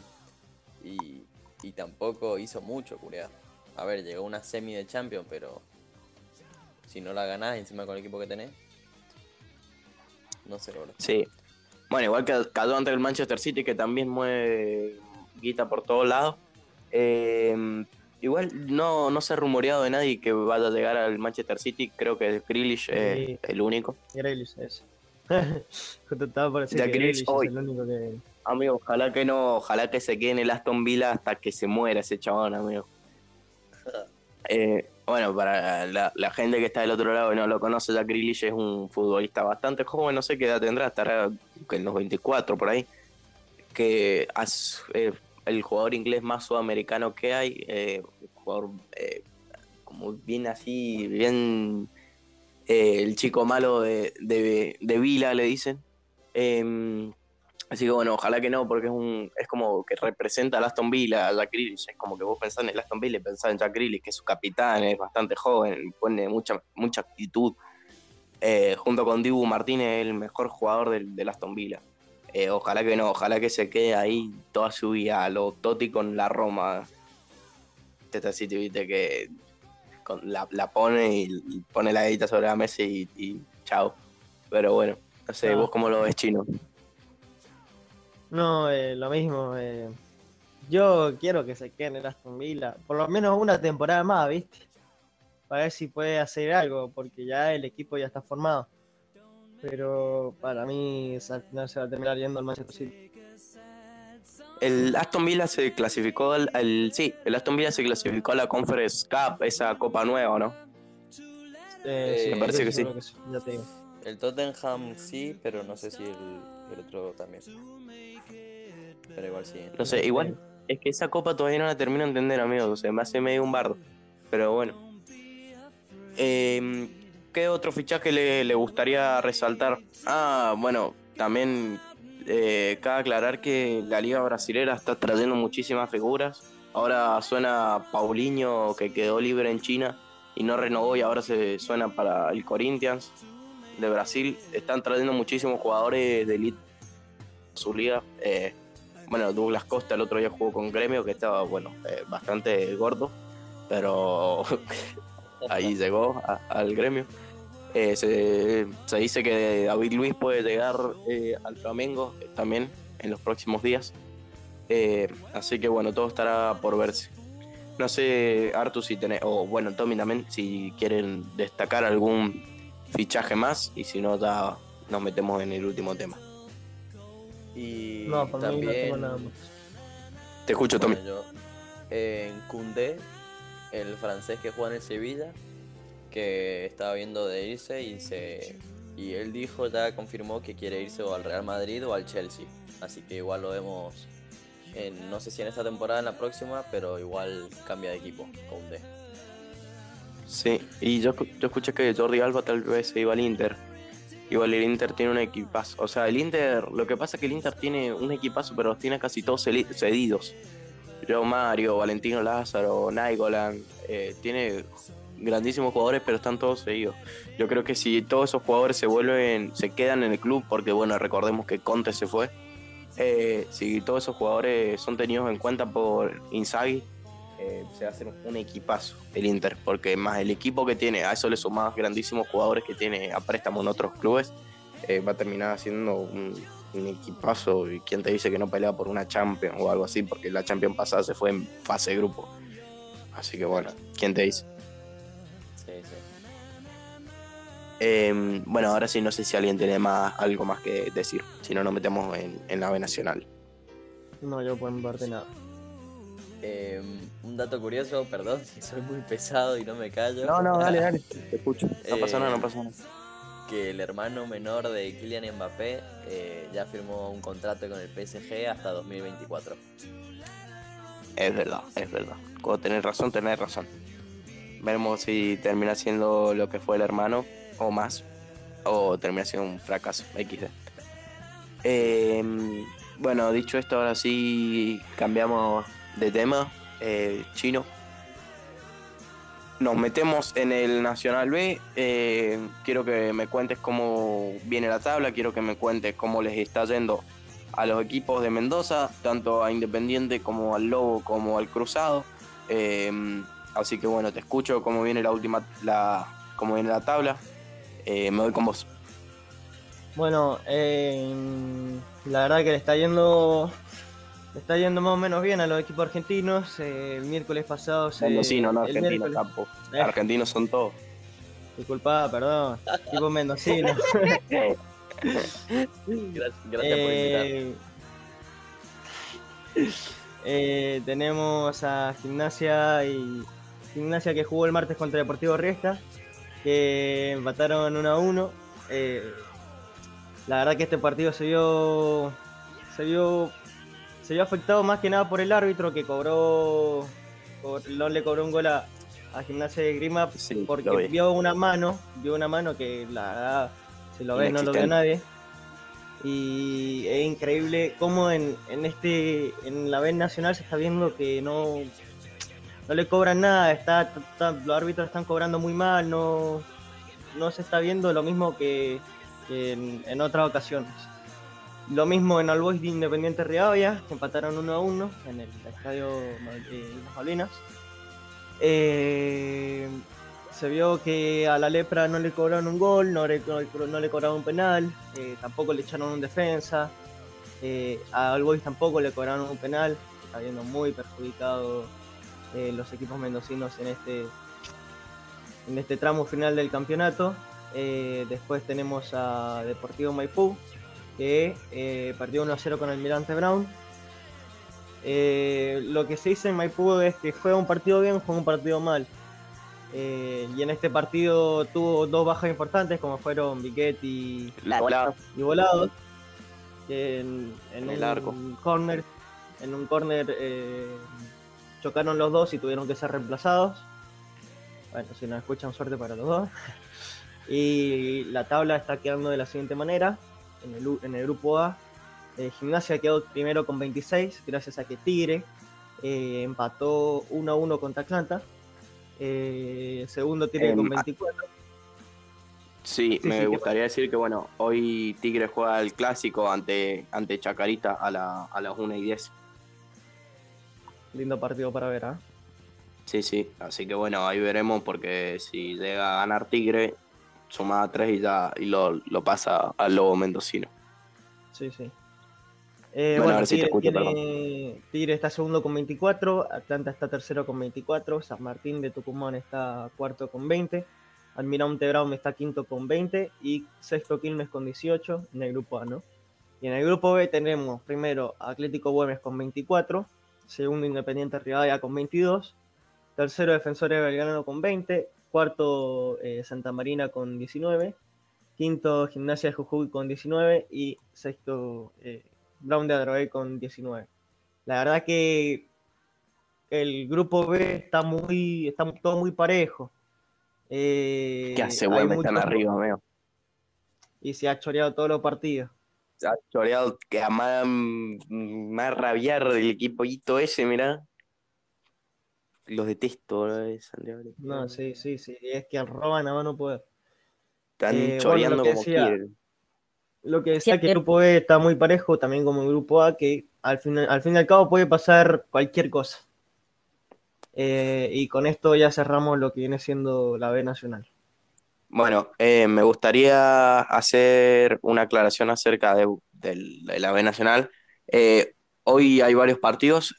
y, y tampoco hizo mucho, curia. A ver, llegó una semi de Champions, pero si no la ganás encima con el equipo que tenés, no sé, boludo. Sí. Bueno, igual que cayó ante el Manchester City, que también mueve guita por todos lados. Eh, Igual no, no se ha rumoreado de nadie que vaya a llegar al Manchester City. Creo que Grealish es el único. Grealish es. estaba que Grealish es el único que... Amigo, ojalá que no, ojalá que se quede en el Aston Villa hasta que se muera ese chabón, amigo. Eh, bueno, para la, gente que está del otro lado y no lo conoce, Jack Grealish es un futbolista bastante joven, no sé qué edad tendrá, estará en los 24 por ahí, que eh, el jugador inglés más sudamericano que hay, eh, jugador eh, como bien así, bien eh, el chico malo de, de, Vila, le dicen. Em, así que bueno, ojalá que no, porque es un es como que representa a Aston Villa, a Jack Grealish. Es como que vos pensás en el Aston Villa y pensás en Jack Grealish, que es su capitán, es bastante joven, pone mucha, mucha actitud. junto con Dibu Martínez, el mejor jugador del, del Aston Villa. Eh, ojalá que no, ojalá que se quede ahí toda su vida, lo Totti con la Roma. Esta City, viste, que la, pone y, pone la edita sobre la mesa y, chao. Pero bueno, no sé, vos cómo lo ves, chino. No, eh, lo mismo. Eh, yo quiero que se quede en el Aston Villa, por lo menos una temporada más, ¿viste? Para ver si puede hacer algo, porque ya el equipo ya está formado pero para mí al final se va a terminar yendo al Manchester City. El Aston Villa se clasificó al, sí, el Aston Villa se clasificó a la Conference Cup, esa copa nueva, ¿no? Eh, sí, me parece que sí. El Tottenham sí, pero no sé si el, el, otro también. Pero igual sí. No sé, igual es que esa copa todavía no la termino de entender, amigos. O sea, me hace medio un bardo. Pero bueno. Eh, ¿Qué otro fichaje le, gustaría resaltar? Ah, bueno, también eh, cabe aclarar que la liga brasilera está trayendo muchísimas figuras. Ahora suena Paulinho que quedó libre en China y no renovó y ahora se suena para el Corinthians de Brasil. Están trayendo muchísimos jugadores de elite su liga. Eh, bueno, Douglas Costa el otro día jugó con Gremio que estaba, bueno, eh, bastante gordo, pero ahí llegó al gremio. Eh, se, dice que David Luis puede llegar eh, al Flamengo eh, también en los próximos días. así que bueno, todo estará por verse. No sé, Artu, si tenés, o bueno, Tommy también, si quieren destacar algún fichaje más y si no, ya nos metemos en el último tema. Y No, por mí no también, tengo nada más. Te escucho, Tommy. bueno, yo, en Koundé, el francés que juega en el Sevilla, que estaba viendo de irse y se y él dijo, ya confirmó que quiere irse o al Real Madrid o al Chelsea. Así que igual lo vemos, no sé si en esta temporada en la próxima, pero igual cambia de equipo, Koundé. Sí, y yo, yo escuché que Jordi Alba tal vez se iba al Inter. Igual el Inter tiene un equipazo. O sea, el Inter, lo que pasa es que el Inter tiene un equipazo, pero los tiene casi todos cedidos. Joe Mario, Valentino Lázaro, Nainggolan, eh, tiene grandísimos jugadores, pero están todos cedidos. Yo creo que si todos esos jugadores se vuelven, se quedan en el club, porque bueno, recordemos que Conte se fue. eh, si todos esos jugadores son tenidos en cuenta por Inzaghi, eh, se va un equipazo el Inter, porque más el equipo que tiene, a eso le sumás grandísimos jugadores que tiene a préstamo en otros clubes, eh, va a terminar siendo un, equipazo. Y quién te dice que no pelea por una Champions o algo así, porque la Champions pasada se fue en fase grupo. Así que bueno, ¿quién te dice? Sí, sí. Eh, bueno, ahora sí, no sé si alguien tiene más, algo más que decir, si no nos metemos en, en la B Nacional. No, yo por mi parte nada. Eh, un dato curioso, perdón si soy muy pesado y no me callo. dale. Te escucho. No pasa Eh, nada, no pasa nada. que el hermano menor de Kylian Mbappé eh, ya firmó un contrato con el PSG hasta 2024. Es verdad, es verdad. Cuando tenés razón, tenés razón. Veremos si termina siendo lo que fue el hermano o más. O termina siendo un fracaso. XD. Eh, bueno, dicho esto, ahora sí cambiamos de tema. Eh, chino. Nos metemos en el Nacional B. Eh, quiero que me cuentes cómo viene la tabla. Quiero que me cuentes cómo les está yendo a los equipos de Mendoza, tanto a Independiente como al Lobo como al Cruzado. Eh, así que bueno, te escucho cómo viene la última, la, cómo viene la tabla. Eh, me voy con vos. Bueno, eh, la verdad que le está yendo le está yendo más o menos bien a los equipos argentinos. Eh, el miércoles pasado se. Mendocino, no argentino, campo. Eh. Argentinos son todos. Disculpa, perdón. Tipo mendocino. Gracias, gracias por invitar. Eh, tenemos a Gimnasia y Gimnasia que jugó el martes contra Deportivo Riestra, que empataron 1 a 1. Eh, la verdad que este partido se vio, se vio, se vio afectado más que nada por el árbitro que cobró, co- no le cobró un gol a, a Gimnasia de Grima Sí, porque vi. vio una mano, vio una mano que la verdad, si lo ves, no lo vio nadie. Y es increíble cómo en, en este en la B Nacional se está viendo que no, no le cobran nada, está, los árbitros están cobrando muy mal, no, no se está viendo lo mismo que, en, otras ocasiones. Lo mismo en Albois de Independiente Rivadavia, que empataron 1 a 1 en el estadio de Las Malvinas. Eh, se vio que a la lepra no le cobraron un gol, no le, no, le cobraron un penal, eh, tampoco le echaron un defensa, eh, a All Boys tampoco le cobraron un penal, está viendo muy perjudicado eh, los equipos mendocinos en este, en este tramo final del campeonato. Eh, después tenemos a Deportivo Maipú, que eh, perdió 1-0 con el Mirante Brown. Eh, lo que se dice en Maipú es que juega un partido bien, juega un partido mal. Y en este partido tuvo dos bajas importantes, como fueron Biquet y, y Volado. en, en En el un arco. corner, en un corner chocaron los dos y tuvieron que ser reemplazados. Bueno, si nos escuchan, suerte para los dos. Y la tabla está quedando de la siguiente manera. En el, en el grupo A, eh, Gimnasia quedó primero con 26, gracias a que Tigre eh, empató 1 a 1 contra Atlanta. Eh, segundo Tigre Em, con ah. 24. sí, Sí, me sí, ¿qué gustaría decir que bueno, hoy Tigre juega el clásico ante, ante Chacarita a, la, a las 1 y 10. Lindo partido para ver, ¿ah? Sí, sí, así que bueno, ahí veremos porque si llega a ganar Tigre, suma 3 y ya y lo, lo pasa al Lobo Mendocino. Sí, sí. Eh, Bueno, bueno, ahora sí te escucho, tiene- Tigre está segundo con 24, Atlanta está tercero con 24, San Martín de Tucumán está cuarto con 20, Almirante Brown está quinto con 20 y sexto Quilmes con 18 en el grupo A, ¿no? Y en el grupo B tenemos primero Atlético Güemes con 24, segundo Independiente Rivadavia con 22, tercero Defensores Belgrano con 20, cuarto eh, Santa Marina con 19, quinto Gimnasia de Jujuy con 19 y sexto eh, Brown de Adrogué con 19. La verdad que el grupo B está muy, está todo muy parejo. Eh, ¿Qué hace Güemes están arriba, veo? Y se ha choreado todos los partidos. Ha choreado que a más, más rabiar del equipo ese, mirá. Los detesto, ¿no? No, sí, sí, sí. Es que roban a mano poder. Están eh, choreando como quieren. Lo que decía que el grupo B está muy parejo, también como el grupo A, que al fin, al fin y al cabo puede pasar cualquier cosa. Eh, y con esto ya cerramos lo que viene siendo la B Nacional. Bueno, eh, me gustaría hacer una aclaración acerca de, la B Nacional. Eh, hoy hay varios partidos.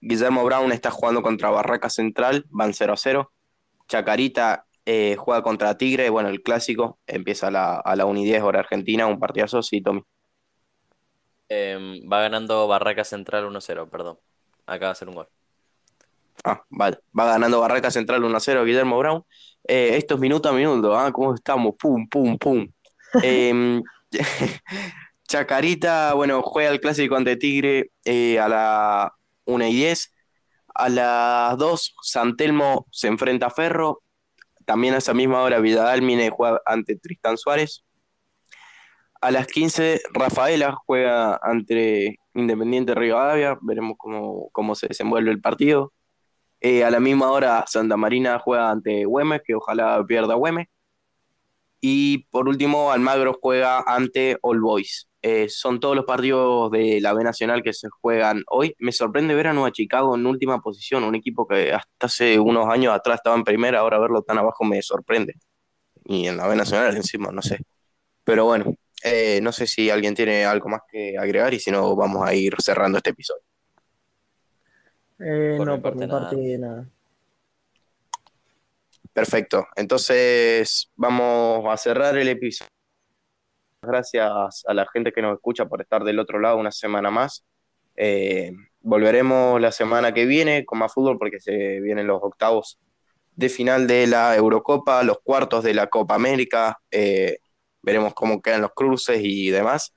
Guillermo Brown está jugando contra Barraca Central, van 0 a 0. Chacarita juega contra Tigre, bueno, el clásico, empieza a la, a la 1 y 10 hora Argentina, un partidazo, sí, Tommy. Em, va ganando Barraca Central 1-0, perdón. Acaba de hacer un gol. Ah, vale. Va ganando Barraca Central 1-0 Guillermo Brown. Eh, estos minutos a minuto, ¿ah? ¿Cómo estamos? Pum, pum, pum. Em, Chacarita, bueno, juega el clásico ante Tigre eh, a la 1 y 10. A las 2, Santelmo se enfrenta a Ferro. También a esa misma hora, Vidal Mine juega ante Tristán Suárez. A las 15, Rafaela juega ante Independiente Rivadavia. Veremos cómo, cómo se desenvuelve el partido. Eh, a la misma hora, Santa Marina juega ante Güemes, que ojalá pierda Güemes. Y por último, Almagro juega ante All Boys. Eh, son todos los partidos de la B Nacional que se juegan hoy. Me sorprende ver a Nueva Chicago en última posición, un equipo que hasta hace unos años atrás estaba en primera, ahora verlo tan abajo me sorprende. Y en la B Nacional encima, no sé. Pero bueno, eh, no sé si alguien tiene algo más que agregar y si no, vamos a ir cerrando este episodio. Eh, no, por mi parte nada. Perfecto. Entonces vamos a cerrar el episodio. Gracias a la gente que nos escucha por estar del otro lado una semana más. Eh, volveremos la semana que viene con más fútbol porque se vienen los octavos de final de la Eurocopa, los cuartos de la Copa América. Eh, veremos cómo quedan los cruces y demás.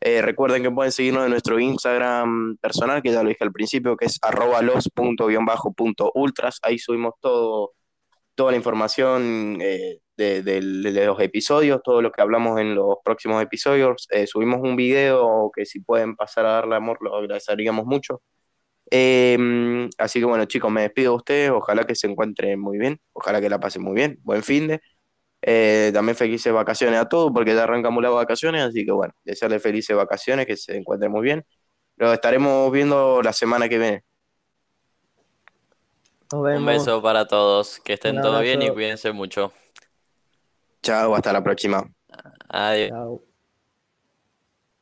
Eh, recuerden que pueden seguirnos en nuestro Instagram personal, que ya lo dije al principio, que es arroba. Ahí subimos todo, toda la información eh, de, los episodios, todo lo que hablamos en los próximos episodios. Eh, subimos un video que si pueden pasar a darle amor, lo agradeceríamos mucho. Em, así que bueno, chicos, me despido de ustedes. Ojalá que se encuentren muy bien. Ojalá que la pasen muy bien. Buen fin de. Eh, también felices vacaciones a todos porque ya arrancamos las vacaciones, así que bueno, desearles felices vacaciones, que se encuentren muy bien. Lo estaremos viendo la semana que viene. Un beso para todos, que estén todos bien y cuídense mucho. Chao, hasta la próxima. Adiós.